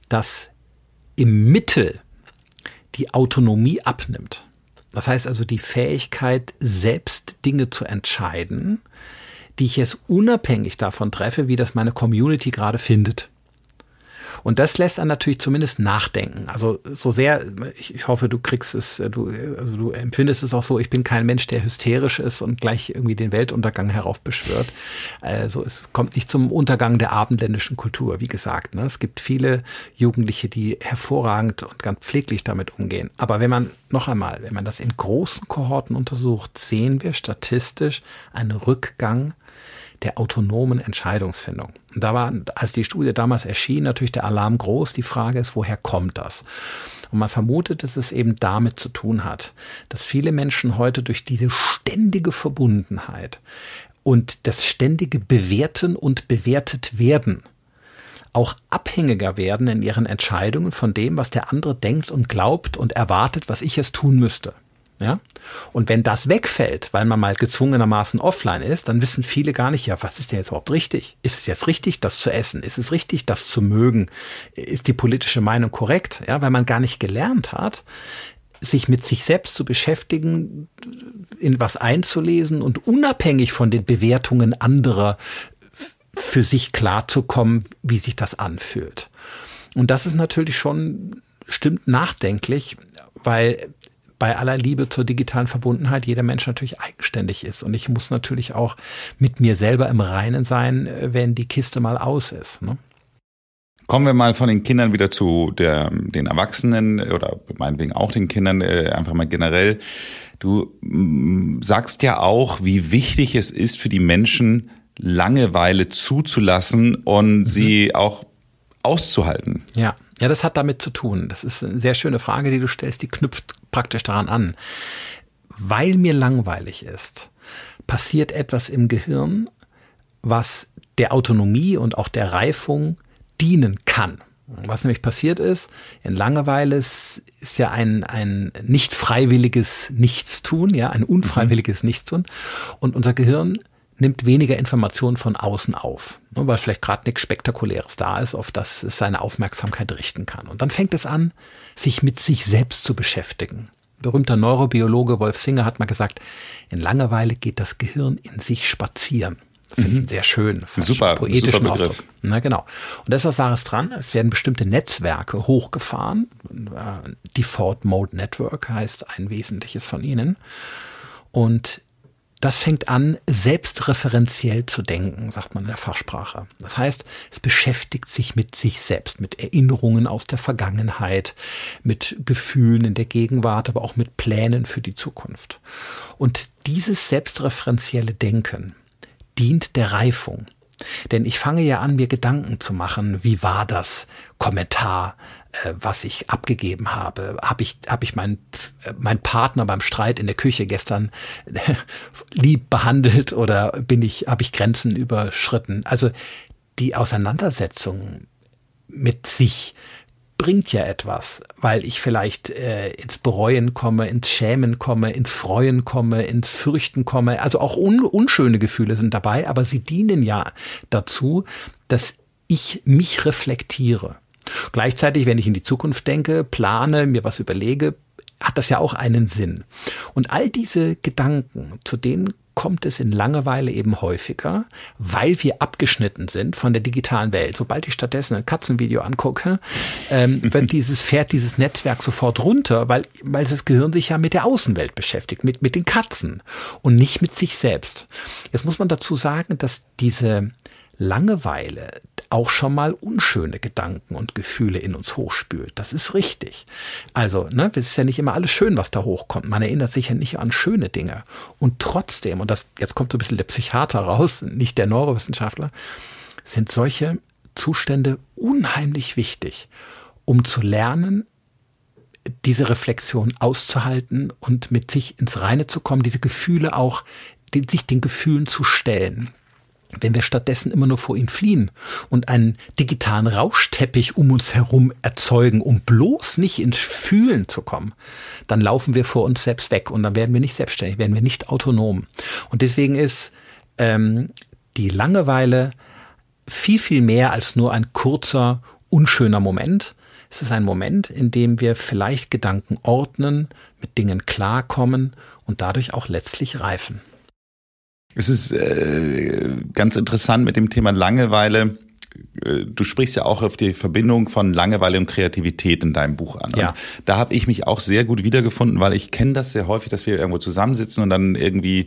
dass im Mittel die Autonomie abnimmt. Das heißt also die Fähigkeit, selbst Dinge zu entscheiden, die ich jetzt unabhängig davon treffe, wie das meine Community gerade findet. Und das lässt einen natürlich zumindest nachdenken. Also so sehr, ich hoffe, du kriegst es, du, also du empfindest es auch so, ich bin kein Mensch, der hysterisch ist und gleich irgendwie den Weltuntergang heraufbeschwört. Also es kommt nicht zum Untergang der abendländischen Kultur, wie gesagt. Ne? Es gibt viele Jugendliche, die hervorragend und ganz pfleglich damit umgehen. Aber wenn man, noch einmal, wenn man das in großen Kohorten untersucht, sehen wir statistisch einen Rückgang der autonomen Entscheidungsfindung. Und da war, als die Studie damals erschien, natürlich der Alarm groß. Die Frage ist, woher kommt das? Und man vermutet, dass es eben damit zu tun hat, dass viele Menschen heute durch diese ständige Verbundenheit und das ständige Bewerten und bewertet werden auch abhängiger werden in ihren Entscheidungen von dem, was der andere denkt und glaubt und erwartet, was ich es tun müsste. Ja? Und wenn das wegfällt, weil man mal gezwungenermaßen offline ist, dann wissen viele gar nicht, ja, was ist denn jetzt überhaupt richtig? Ist es jetzt richtig, das zu essen? Ist es richtig, das zu mögen? Ist die politische Meinung korrekt? Ja, weil man gar nicht gelernt hat, sich mit sich selbst zu beschäftigen, in was einzulesen und unabhängig von den Bewertungen anderer für sich klarzukommen, wie sich das anfühlt. Und das ist natürlich schon stimmt nachdenklich, weil bei aller Liebe zur digitalen Verbundenheit jeder Mensch natürlich eigenständig ist. Und ich muss natürlich auch mit mir selber im Reinen sein, äh, wenn die Kiste mal aus ist. Ne? Kommen wir mal von den Kindern wieder zu der, den Erwachsenen oder meinetwegen auch den Kindern, äh, einfach mal generell. Du mm, sagst ja auch, wie wichtig es ist für die Menschen, Langeweile zuzulassen und mhm. sie auch auszuhalten. Ja. Ja, das hat damit zu tun. Das ist eine sehr schöne Frage, die du stellst, die knüpft praktisch daran an. Weil mir langweilig ist, passiert etwas im Gehirn, was der Autonomie und auch der Reifung dienen kann. Was nämlich passiert ist, in Langeweile ist, ist ja ein, ein nicht freiwilliges Nichtstun, ja, ein unfreiwilliges mhm. Nichtstun. Und unser Gehirn nimmt weniger Informationen von außen auf, ne, weil vielleicht gerade nichts Spektakuläres da ist, auf das es seine Aufmerksamkeit richten kann. Und dann fängt es an, sich mit sich selbst zu beschäftigen. Berühmter Neurobiologe Wolf Singer hat mal gesagt, in Langeweile geht das Gehirn in sich spazieren. Finde ich mhm. sehr schön. Super, poetischen super Ausdruck. Na genau. Und da ist was Wahres dran. Es werden bestimmte Netzwerke hochgefahren. Äh, Default Mode Network heißt ein wesentliches von ihnen. Und das fängt an, selbstreferenziell zu denken, sagt man in der Fachsprache. Das heißt, es beschäftigt sich mit sich selbst, mit Erinnerungen aus der Vergangenheit, mit Gefühlen in der Gegenwart, aber auch mit Plänen für die Zukunft. Und dieses selbstreferenzielle Denken dient der Reifung. Denn ich fange ja an, mir Gedanken zu machen, wie war das Kommentar, was ich abgegeben habe? Habe ich, hab ich meinen mein Partner beim Streit in der Küche gestern äh, lieb behandelt oder bin ich, habe ich Grenzen überschritten? Also die Auseinandersetzung mit sich bringt ja etwas, weil ich vielleicht äh, ins Bereuen komme, ins Schämen komme, ins Freuen komme, ins Fürchten komme. Also auch un unschöne Gefühle sind dabei, aber sie dienen ja dazu, dass ich mich reflektiere. Gleichzeitig, wenn ich in die Zukunft denke, plane, mir was überlege, hat das ja auch einen Sinn. Und all diese Gedanken, zu denen kommt es in Langeweile eben häufiger, weil wir abgeschnitten sind von der digitalen Welt. Sobald ich stattdessen ein Katzenvideo angucke, ähm, wird dieses, fährt dieses Netzwerk sofort runter, weil, weil das Gehirn sich ja mit der Außenwelt beschäftigt, mit, mit den Katzen und nicht mit sich selbst. Jetzt muss man dazu sagen, dass diese Langeweile auch schon mal unschöne Gedanken und Gefühle in uns hochspült. Das ist richtig. Also, ne, es ist ja nicht immer alles schön, was da hochkommt. Man erinnert sich ja nicht an schöne Dinge. Und trotzdem, und das, jetzt kommt so ein bisschen der Psychiater raus, nicht der Neurowissenschaftler, sind solche Zustände unheimlich wichtig, um zu lernen, diese Reflexion auszuhalten und mit sich ins Reine zu kommen, diese Gefühle auch, sich den Gefühlen zu stellen. Wenn wir stattdessen immer nur vor ihnen fliehen und einen digitalen Rauschteppich um uns herum erzeugen, um bloß nicht ins Fühlen zu kommen, dann laufen wir vor uns selbst weg und dann werden wir nicht selbstständig, werden wir nicht autonom. Und deswegen ist ähm, die Langeweile viel, viel mehr als nur ein kurzer, unschöner Moment. Es ist ein Moment, in dem wir vielleicht Gedanken ordnen, mit Dingen klarkommen und dadurch auch letztlich reifen. Es ist äh, ganz interessant mit dem Thema Langeweile. Du sprichst ja auch auf die Verbindung von Langeweile und Kreativität in deinem Buch an. Ja. Und da habe ich mich auch sehr gut wiedergefunden, weil ich kenne das sehr häufig, dass wir irgendwo zusammensitzen und dann irgendwie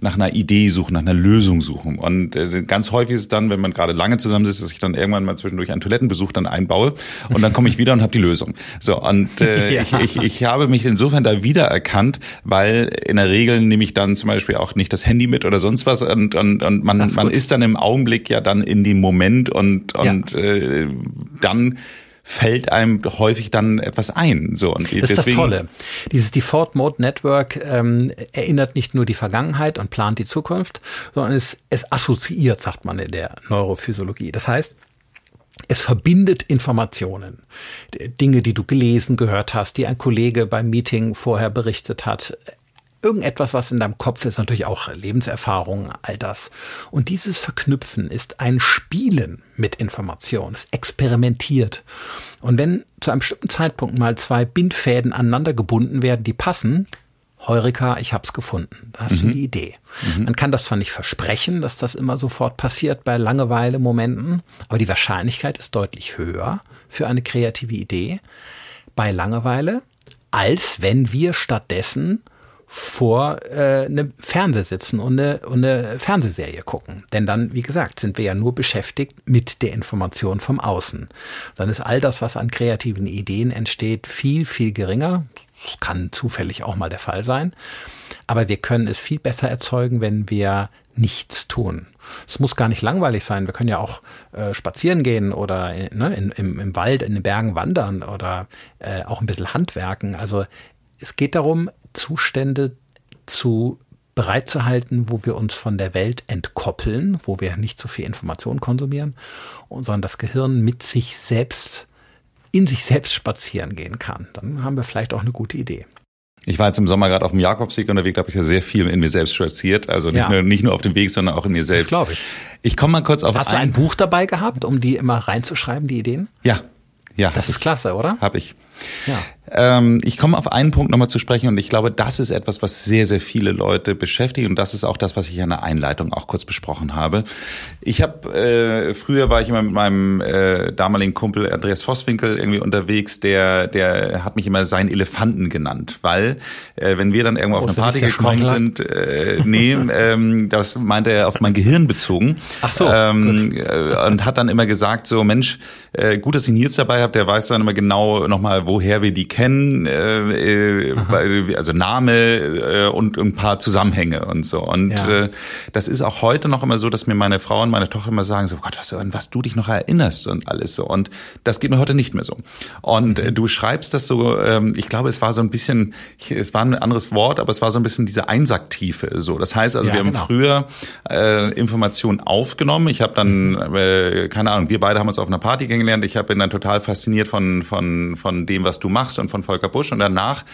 nach einer Idee suchen, nach einer Lösung suchen. Und äh, ganz häufig ist es dann, wenn man gerade lange zusammensitzt, dass ich dann irgendwann mal zwischendurch einen Toilettenbesuch dann einbaue und dann komme ich wieder und habe die Lösung. So und äh, ja. ich, ich, ich habe mich insofern da wiedererkannt, weil in der Regel nehme ich dann zum Beispiel auch nicht das Handy mit oder sonst was und, und, und man, man ist dann im Augenblick ja dann in dem Moment und, und ja. äh, dann fällt einem häufig dann etwas ein. So und das ist das Tolle. Dieses Default Mode Network ähm, erinnert nicht nur die Vergangenheit und plant die Zukunft, sondern es, es assoziiert, sagt man in der Neurophysiologie. Das heißt, es verbindet Informationen. Dinge, die du gelesen, gehört hast, die ein Kollege beim Meeting vorher berichtet hat, irgendetwas, was in deinem Kopf ist, natürlich auch Lebenserfahrung, all das. Und dieses Verknüpfen ist ein Spielen mit Information, es experimentiert. Und wenn zu einem bestimmten Zeitpunkt mal zwei Bindfäden aneinander gebunden werden, die passen, Heureka, ich hab's gefunden. Da hast mhm. du die Idee. Mhm. Man kann das zwar nicht versprechen, dass das immer sofort passiert bei Langeweile-Momenten, aber die Wahrscheinlichkeit ist deutlich höher für eine kreative Idee bei Langeweile, als wenn wir stattdessen vor äh, einem Fernseher sitzen und eine, und eine Fernsehserie gucken. Denn dann, wie gesagt, sind wir ja nur beschäftigt mit der Information vom Außen. Dann ist all das, was an kreativen Ideen entsteht, viel, viel geringer. Kann zufällig auch mal der Fall sein. Aber wir können es viel besser erzeugen, wenn wir nichts tun. Es muss gar nicht langweilig sein. Wir können ja auch äh, spazieren gehen oder ne, in, im, im Wald, in den Bergen wandern oder äh, auch ein bisschen handwerken. Also es geht darum, Zustände zu bereit zu halten, wo wir uns von der Welt entkoppeln, wo wir nicht so viel Information konsumieren, sondern das Gehirn mit sich selbst, in sich selbst spazieren gehen kann. Dann haben wir vielleicht auch eine gute Idee. Ich war jetzt im Sommer gerade auf dem Jakobsweg unterwegs, habe ich ja sehr viel in mir selbst spaziert. Also nicht, ja. nur, nicht nur auf dem Weg, sondern auch in mir selbst. glaube ich. Ich komme mal kurz auf Hast ein du ein Buch dabei gehabt, um die immer reinzuschreiben, die Ideen? Ja, ja. Das ist klasse, oder? Habe ich. Ja. Ähm, ich komme auf einen Punkt nochmal zu sprechen und ich glaube, das ist etwas, was sehr, sehr viele Leute beschäftigt und das ist auch das, was ich in der Einleitung auch kurz besprochen habe. Ich habe, äh, früher war ich immer mit meinem äh, damaligen Kumpel Andreas Vosswinkel irgendwie unterwegs, der, der hat mich immer seinen Elefanten genannt, weil äh, wenn wir dann irgendwo oh, auf eine Party gekommen sind, äh, nee, ähm, das meinte er auf mein Gehirn bezogen. Ach so. Ähm, äh, und hat dann immer gesagt, so Mensch, äh, gut, dass ich Nils dabei habe, der weiß dann immer genau nochmal, woher wir die kennen, äh, äh, also Name äh, und ein paar Zusammenhänge und so. Und ja. äh, das ist auch heute noch immer so, dass mir meine Frau und meine Tochter immer sagen, so Gott, was, an was du dich noch erinnerst und alles so. Und das geht mir heute nicht mehr so. Und äh, du schreibst das so, ähm, ich glaube, es war so ein bisschen, es war ein anderes Wort, aber es war so ein bisschen diese Einsacktiefe. So, das heißt also, ja, wir genau. haben früher äh, Informationen aufgenommen. Ich habe dann, äh, keine Ahnung, wir beide haben uns auf einer Party kennengelernt. Ich bin dann total fasziniert von von von dem, was du machst und von Volker Busch und danach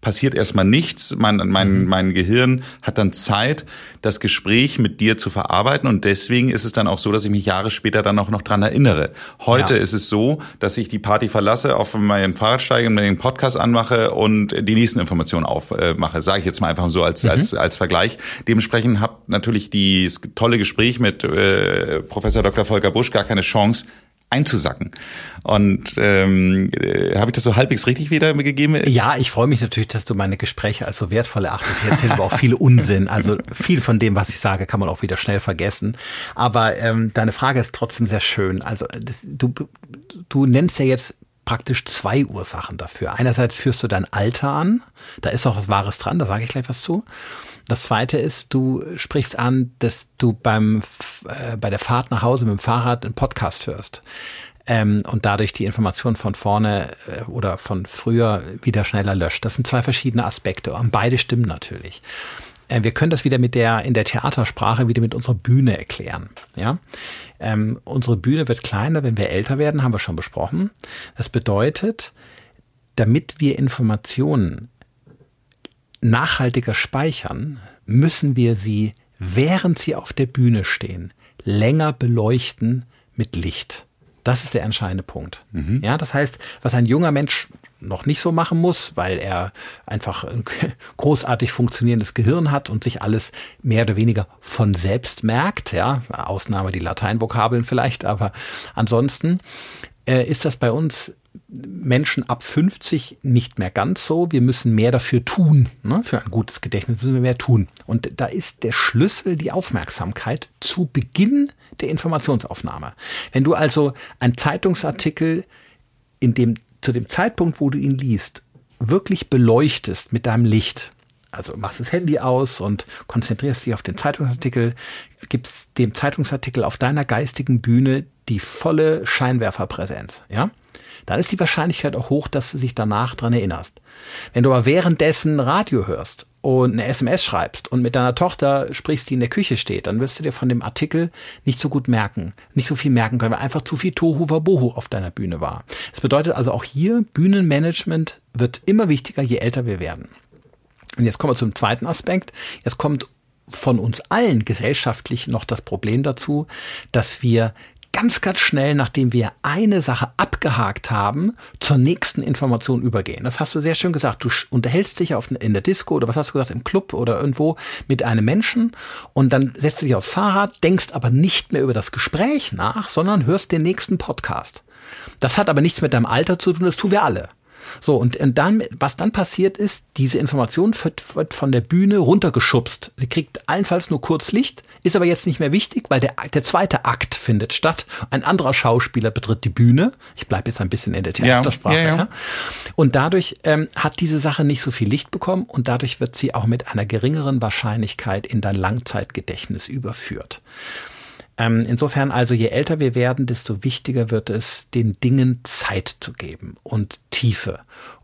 passiert erstmal nichts. Mein, mein, mhm. mein Gehirn hat dann Zeit, das Gespräch mit dir zu verarbeiten und deswegen ist es dann auch so, dass ich mich Jahre später dann auch noch dran erinnere. Heute ja. ist es so, dass ich die Party verlasse, auf meinen Fahrrad steige und den Podcast anmache und die nächsten Informationen aufmache. Äh, Sage ich jetzt mal einfach so als, mhm. als, als Vergleich. Dementsprechend hat natürlich die tolle Gespräch mit äh, Professor Dr. Volker Busch gar keine Chance, einzusacken. Und ähm, äh, habe ich das so halbwegs richtig wiedergegeben? Ja, ich freue mich natürlich, dass du meine Gespräche als so wertvoll erachtest. Ich erzähle aber auch viel Unsinn. Also viel von dem, was ich sage, kann man auch wieder schnell vergessen. Aber ähm, deine Frage ist trotzdem sehr schön. Also das, du, du nennst ja jetzt praktisch zwei Ursachen dafür. Einerseits führst du dein Alter an, da ist auch was Wahres dran, da sage ich gleich was zu. Das zweite ist, du sprichst an, dass du beim, äh, bei der Fahrt nach Hause mit dem Fahrrad einen Podcast hörst. Ähm, und dadurch die Information von vorne äh, oder von früher wieder schneller löscht. Das sind zwei verschiedene Aspekte und beide stimmen natürlich. Äh, wir können das wieder mit der, in der Theatersprache wieder mit unserer Bühne erklären. Ja? Ähm, unsere Bühne wird kleiner, wenn wir älter werden, haben wir schon besprochen. Das bedeutet, damit wir Informationen nachhaltiger speichern, müssen wir sie, während sie auf der Bühne stehen, länger beleuchten mit Licht. Das ist der entscheidende Punkt. Mhm. Ja, das heißt, was ein junger Mensch noch nicht so machen muss, weil er einfach ein großartig funktionierendes Gehirn hat und sich alles mehr oder weniger von selbst merkt. Ja, Ausnahme die Lateinvokabeln vielleicht, aber ansonsten äh, ist das bei uns Menschen ab 50 nicht mehr ganz so. Wir müssen mehr dafür tun. Ne? Für ein gutes Gedächtnis müssen wir mehr tun. Und da ist der Schlüssel die Aufmerksamkeit zu Beginn der Informationsaufnahme. Wenn du also einen Zeitungsartikel in dem, zu dem Zeitpunkt, wo du ihn liest, wirklich beleuchtest mit deinem Licht, also machst das Handy aus und konzentrierst dich auf den Zeitungsartikel, gibst dem Zeitungsartikel auf deiner geistigen Bühne die volle Scheinwerferpräsenz, ja? Dann ist die Wahrscheinlichkeit auch hoch, dass du dich danach dran erinnerst. Wenn du aber währenddessen Radio hörst und eine SMS schreibst und mit deiner Tochter sprichst, die in der Küche steht, dann wirst du dir von dem Artikel nicht so gut merken, nicht so viel merken können, weil einfach zu viel Tohu Wabohu auf deiner Bühne war. Das bedeutet also auch hier, Bühnenmanagement wird immer wichtiger, je älter wir werden. Und jetzt kommen wir zum zweiten Aspekt. Jetzt kommt von uns allen gesellschaftlich noch das Problem dazu, dass wir ganz, ganz schnell, nachdem wir eine Sache abgehakt haben, zur nächsten Information übergehen. Das hast du sehr schön gesagt. Du unterhältst dich auf, in der Disco oder was hast du gesagt, im Club oder irgendwo mit einem Menschen und dann setzt du dich aufs Fahrrad, denkst aber nicht mehr über das Gespräch nach, sondern hörst den nächsten Podcast. Das hat aber nichts mit deinem Alter zu tun, das tun wir alle. So, und, und dann, was dann passiert ist, diese Information wird, wird von der Bühne runtergeschubst. Sie kriegt allenfalls nur kurz Licht, ist aber jetzt nicht mehr wichtig, weil der, der zweite Akt findet statt. Ein anderer Schauspieler betritt die Bühne. Ich bleibe jetzt ein bisschen in der Theatersprache. Ja, ja, ja. Und dadurch ähm, hat diese Sache nicht so viel Licht bekommen und dadurch wird sie auch mit einer geringeren Wahrscheinlichkeit in dein Langzeitgedächtnis überführt. Ähm, insofern also, je älter wir werden, desto wichtiger wird es, den Dingen Zeit zu geben und Tiefe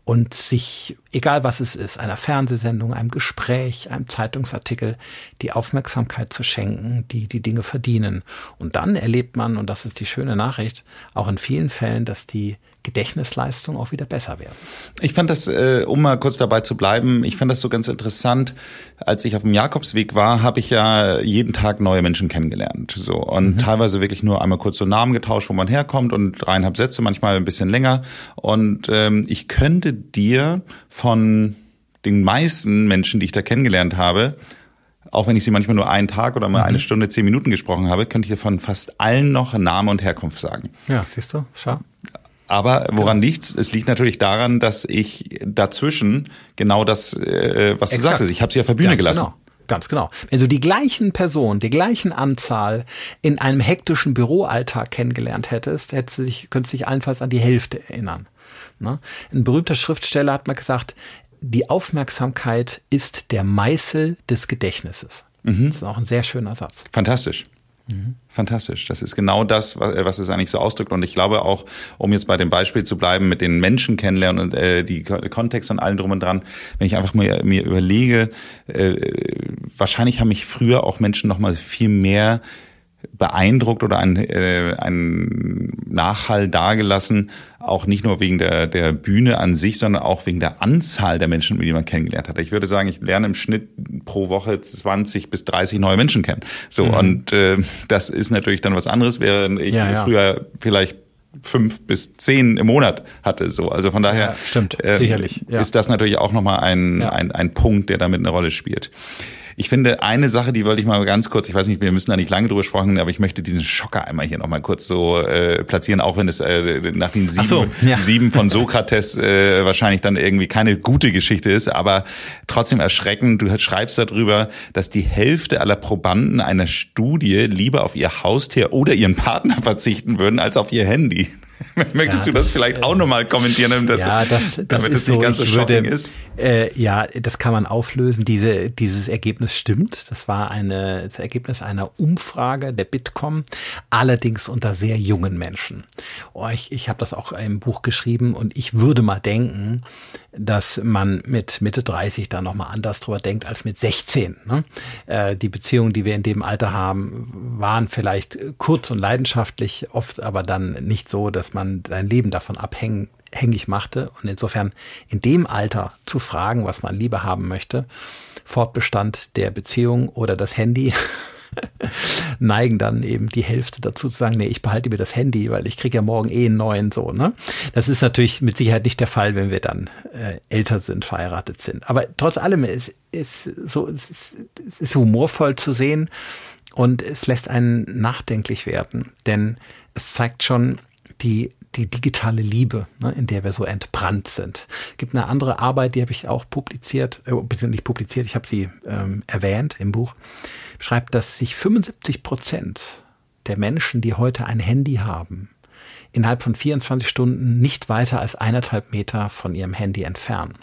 und sich, egal was es ist, einer Fernsehsendung, einem Gespräch, einem Zeitungsartikel, die Aufmerksamkeit zu schenken, die die Dinge verdienen. Und dann erlebt man, und das ist die schöne Nachricht, auch in vielen Fällen, dass die Gedächtnisleistung auch wieder besser werden. Ich fand das, äh, um mal kurz dabei zu bleiben, ich fand das so ganz interessant. Als ich auf dem Jakobsweg war, habe ich ja jeden Tag neue Menschen kennengelernt. So und mhm. teilweise wirklich nur einmal kurz so Namen getauscht, wo man herkommt und dreieinhalb Sätze, manchmal ein bisschen länger. Und ähm, ich könnte dir von den meisten Menschen, die ich da kennengelernt habe, auch wenn ich sie manchmal nur einen Tag oder mal mhm. eine Stunde, zehn Minuten gesprochen habe, könnte ich dir von fast allen noch Name und Herkunft sagen. Ja, siehst du, schau. Aber woran genau. liegt's? Es liegt natürlich daran, dass ich dazwischen genau das, äh, was Exakt. du sagtest, ich habe sie auf der Bühne Ganz gelassen. Genau. Ganz genau. Wenn du die gleichen Personen, die gleichen Anzahl in einem hektischen Büroalltag kennengelernt hättest, hättest du dich, könntest du dich allenfalls an die Hälfte erinnern. Ne? Ein berühmter Schriftsteller hat mal gesagt, die Aufmerksamkeit ist der Meißel des Gedächtnisses. Mhm. Das ist auch ein sehr schöner Satz. Fantastisch. Mhm. Fantastisch. Das ist genau das, was es eigentlich so ausdrückt. Und ich glaube auch, um jetzt bei dem Beispiel zu bleiben, mit den Menschen kennenlernen und äh, die Kontext und allem drum und dran, wenn ich einfach mir, mir überlege, äh, wahrscheinlich haben mich früher auch Menschen noch mal viel mehr beeindruckt oder ein, äh, ein Nachhall dargelassen, auch nicht nur wegen der, der Bühne an sich, sondern auch wegen der Anzahl der Menschen, die man kennengelernt hat. Ich würde sagen, ich lerne im Schnitt pro Woche 20 bis 30 neue Menschen kennen. So, mhm. und äh, das ist natürlich dann was anderes, während ich ja, ja. früher vielleicht fünf bis zehn im Monat hatte. So, also von daher ja, stimmt, äh, sicherlich. Ja. ist das natürlich auch nochmal ein, ja. ein, ein Punkt, der damit eine Rolle spielt. Ich finde, eine Sache, die wollte ich mal ganz kurz, ich weiß nicht, wir müssen da nicht lange drüber sprechen, aber ich möchte diesen Schocker einmal hier nochmal kurz so äh, platzieren, auch wenn es äh, nach den sieben, so, ja. sieben von Sokrates äh, wahrscheinlich dann irgendwie keine gute Geschichte ist, aber trotzdem erschreckend. Du schreibst darüber, dass die Hälfte aller Probanden einer Studie lieber auf ihr Haustier oder ihren Partner verzichten würden als auf ihr Handy. Möchtest ja, du das, das vielleicht auch nochmal kommentieren, damit, das, ja, das, das damit es nicht so, ganz so shocking würde, ist? Äh, ja, das kann man auflösen. Diese, dieses Ergebnis stimmt. Das war eine, das Ergebnis einer Umfrage der Bitkom, allerdings unter sehr jungen Menschen. Oh, ich ich habe das auch im Buch geschrieben und ich würde mal denken, dass man mit Mitte 30 da nochmal anders drüber denkt als mit 16. Ne? Äh, die Beziehungen, die wir in dem Alter haben, waren vielleicht kurz und leidenschaftlich, oft aber dann nicht so, dass man sein Leben davon abhängig machte. Und insofern in dem Alter zu fragen, was man lieber haben möchte, Fortbestand der Beziehung oder das Handy, neigen dann eben die Hälfte dazu zu sagen, nee, ich behalte mir das Handy, weil ich kriege ja morgen eh einen neuen so. Ne? Das ist natürlich mit Sicherheit nicht der Fall, wenn wir dann äh, älter sind, verheiratet sind. Aber trotz allem ist, ist so, ist, ist humorvoll zu sehen und es lässt einen nachdenklich werden, denn es zeigt schon die die digitale Liebe, ne, in der wir so entbrannt sind. Es gibt eine andere Arbeit, die habe ich auch publiziert, äh, beziehungsweise nicht publiziert, ich habe sie ähm, erwähnt im Buch schreibt, dass sich 75 Prozent der Menschen, die heute ein Handy haben, innerhalb von 24 Stunden nicht weiter als eineinhalb Meter von ihrem Handy entfernen.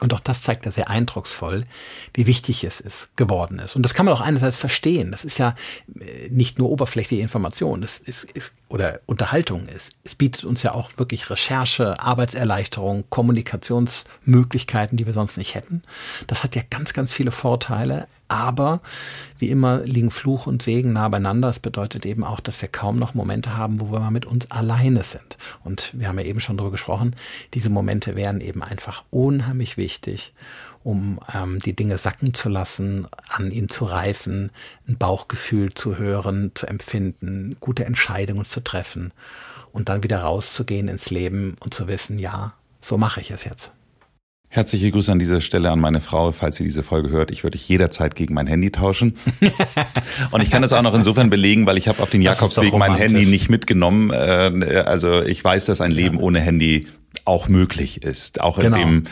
Und auch das zeigt ja sehr eindrucksvoll, wie wichtig es ist, geworden ist. Und das kann man auch einerseits verstehen. Das ist ja äh, nicht nur oberflächliche Information das ist, ist, oder Unterhaltung. Es, es bietet uns ja auch wirklich Recherche, Arbeitserleichterung, Kommunikationsmöglichkeiten, die wir sonst nicht hätten. Das hat ja ganz, ganz viele Vorteile. Aber wie immer liegen Fluch und Segen nah beieinander. Das bedeutet eben auch, dass wir kaum noch Momente haben, wo wir mal mit uns alleine sind. Und wir haben ja eben schon darüber gesprochen, diese Momente wären eben einfach unheimlich wichtig, um ähm, die Dinge sacken zu lassen, an ihnen zu reifen, ein Bauchgefühl zu hören, zu empfinden, gute Entscheidungen zu treffen und dann wieder rauszugehen ins Leben und zu wissen, ja, so mache ich es jetzt. Herzliche Grüße an dieser Stelle an meine Frau, falls sie diese Folge hört. Ich würde dich jederzeit gegen mein Handy tauschen. Und ich kann das auch noch insofern belegen, weil ich habe auf den Jakobsweg mein Handy nicht mitgenommen. Äh, also ich weiß, dass ein Leben ja. ohne Handy auch möglich ist, auch genau. in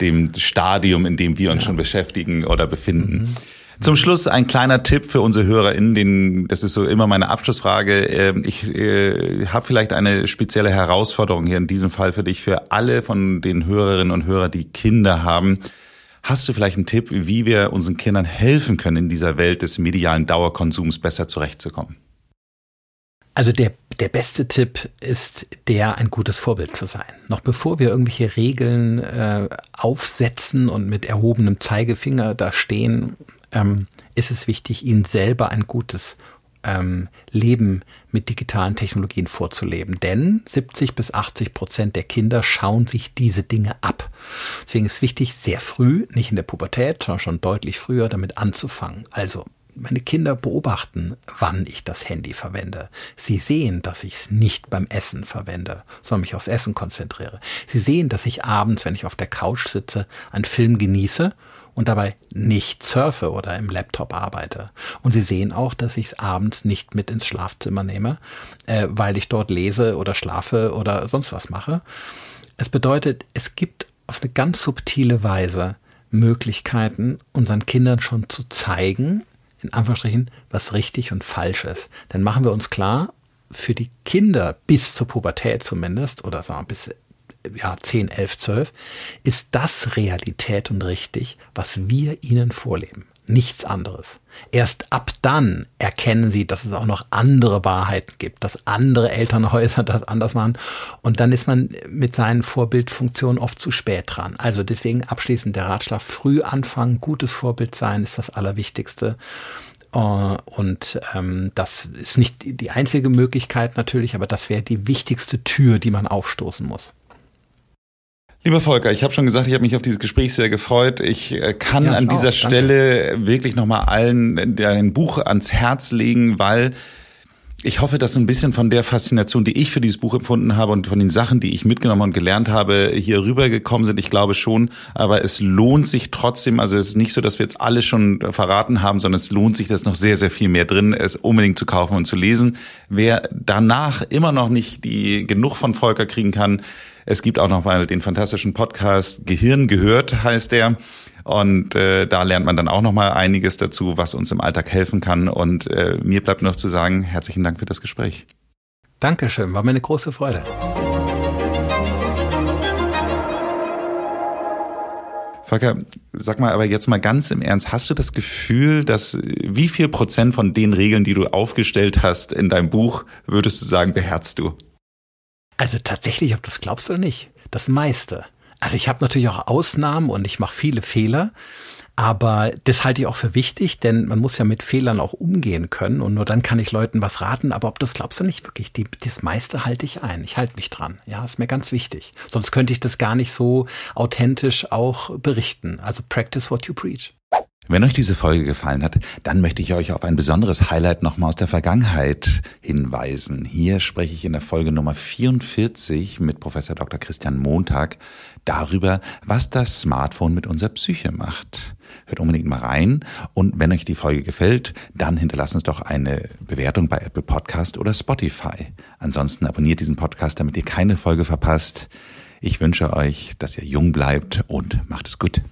dem, dem Stadium, in dem wir uns ja. schon beschäftigen oder befinden. Mhm. Zum Schluss ein kleiner Tipp für unsere HörerInnen, den, das ist so immer meine Abschlussfrage. Ähm, ich äh, habe vielleicht eine spezielle Herausforderung hier in diesem Fall für dich, für alle von den Hörerinnen und Hörern, die Kinder haben. Hast du vielleicht einen Tipp, wie wir unseren Kindern helfen können, in dieser Welt des medialen Dauerkonsums besser zurechtzukommen? Also der, der beste Tipp ist der, ein gutes Vorbild zu sein. Noch bevor wir irgendwelche Regeln äh, aufsetzen und mit erhobenem Zeigefinger da stehen, ähm, ist es wichtig, ihnen selber ein gutes ähm, Leben mit digitalen Technologien vorzuleben. Denn 70 bis 80 Prozent der Kinder schauen sich diese Dinge ab. Deswegen ist wichtig, sehr früh, nicht in der Pubertät, sondern schon deutlich früher damit anzufangen. Also meine Kinder beobachten, wann ich das Handy verwende. Sie sehen, dass ich es nicht beim Essen verwende, sondern mich aufs Essen konzentriere. Sie sehen, dass ich abends, wenn ich auf der Couch sitze, einen Film genieße und dabei nicht surfe oder im Laptop arbeite. Und Sie sehen auch, dass ich es abends nicht mit ins Schlafzimmer nehme, äh, weil ich dort lese oder schlafe oder sonst was mache. Es bedeutet, es gibt auf eine ganz subtile Weise Möglichkeiten, unseren Kindern schon zu zeigen, in Anführungsstrichen, was richtig und falsch ist. Denn machen wir uns klar, für die Kinder bis zur Pubertät zumindest, oder sagen wir bis ja, 10, 11, 12, ist das Realität und richtig, was wir ihnen vorleben. Nichts anderes. Erst ab dann erkennen sie, dass es auch noch andere Wahrheiten gibt, dass andere Elternhäuser das anders machen. Und dann ist man mit seinen Vorbildfunktionen oft zu spät dran. Also deswegen abschließend der Ratschlag, früh anfangen, gutes Vorbild sein ist das Allerwichtigste. Äh, und ähm, das ist nicht die einzige Möglichkeit natürlich, aber das wäre die wichtigste Tür, die man aufstoßen muss. Lieber Volker, ich habe schon gesagt, ich habe mich auf dieses Gespräch sehr gefreut. Ich äh, kann ja, ich an dieser auch, Stelle wirklich nochmal allen dein Buch ans Herz legen, weil ich hoffe, dass ein bisschen von der Faszination, die ich für dieses Buch empfunden habe und von den Sachen, die ich mitgenommen und gelernt habe, hier rübergekommen sind. Ich glaube schon, aber es lohnt sich trotzdem. Also es ist nicht so, dass wir jetzt alles schon verraten haben, sondern es lohnt sich, dass noch sehr, sehr viel mehr drin ist, unbedingt zu kaufen und zu lesen. Wer danach immer noch nicht die genug von Volker kriegen kann, es gibt auch noch mal den fantastischen Podcast Gehirn gehört, heißt der. Und äh, da lernt man dann auch noch mal einiges dazu, was uns im Alltag helfen kann. Und äh, mir bleibt noch zu sagen, herzlichen Dank für das Gespräch. Dankeschön, war mir eine große Freude. Volker, sag mal aber jetzt mal ganz im Ernst, hast du das Gefühl, dass wie viel Prozent von den Regeln, die du aufgestellt hast in deinem Buch, würdest du sagen, beherzt du? Also tatsächlich, ob das glaubst oder nicht, das meiste. Also ich habe natürlich auch Ausnahmen und ich mache viele Fehler, aber das halte ich auch für wichtig, denn man muss ja mit Fehlern auch umgehen können und nur dann kann ich Leuten was raten. Aber ob das glaubst du nicht wirklich, die, das meiste halte ich ein. Ich halte mich dran. Ja, ist mir ganz wichtig. Sonst könnte ich das gar nicht so authentisch auch berichten. Also practice what you preach. Wenn euch diese Folge gefallen hat, dann möchte ich euch auf ein besonderes Highlight nochmal aus der Vergangenheit hinweisen. Hier spreche ich in der Folge Nummer 44 mit Professor Dr. Christian Montag darüber, was das Smartphone mit unserer Psyche macht. Hört unbedingt mal rein und wenn euch die Folge gefällt, dann hinterlasst uns doch eine Bewertung bei Apple Podcast oder Spotify. Ansonsten abonniert diesen Podcast, damit ihr keine Folge verpasst. Ich wünsche euch, dass ihr jung bleibt und macht es gut.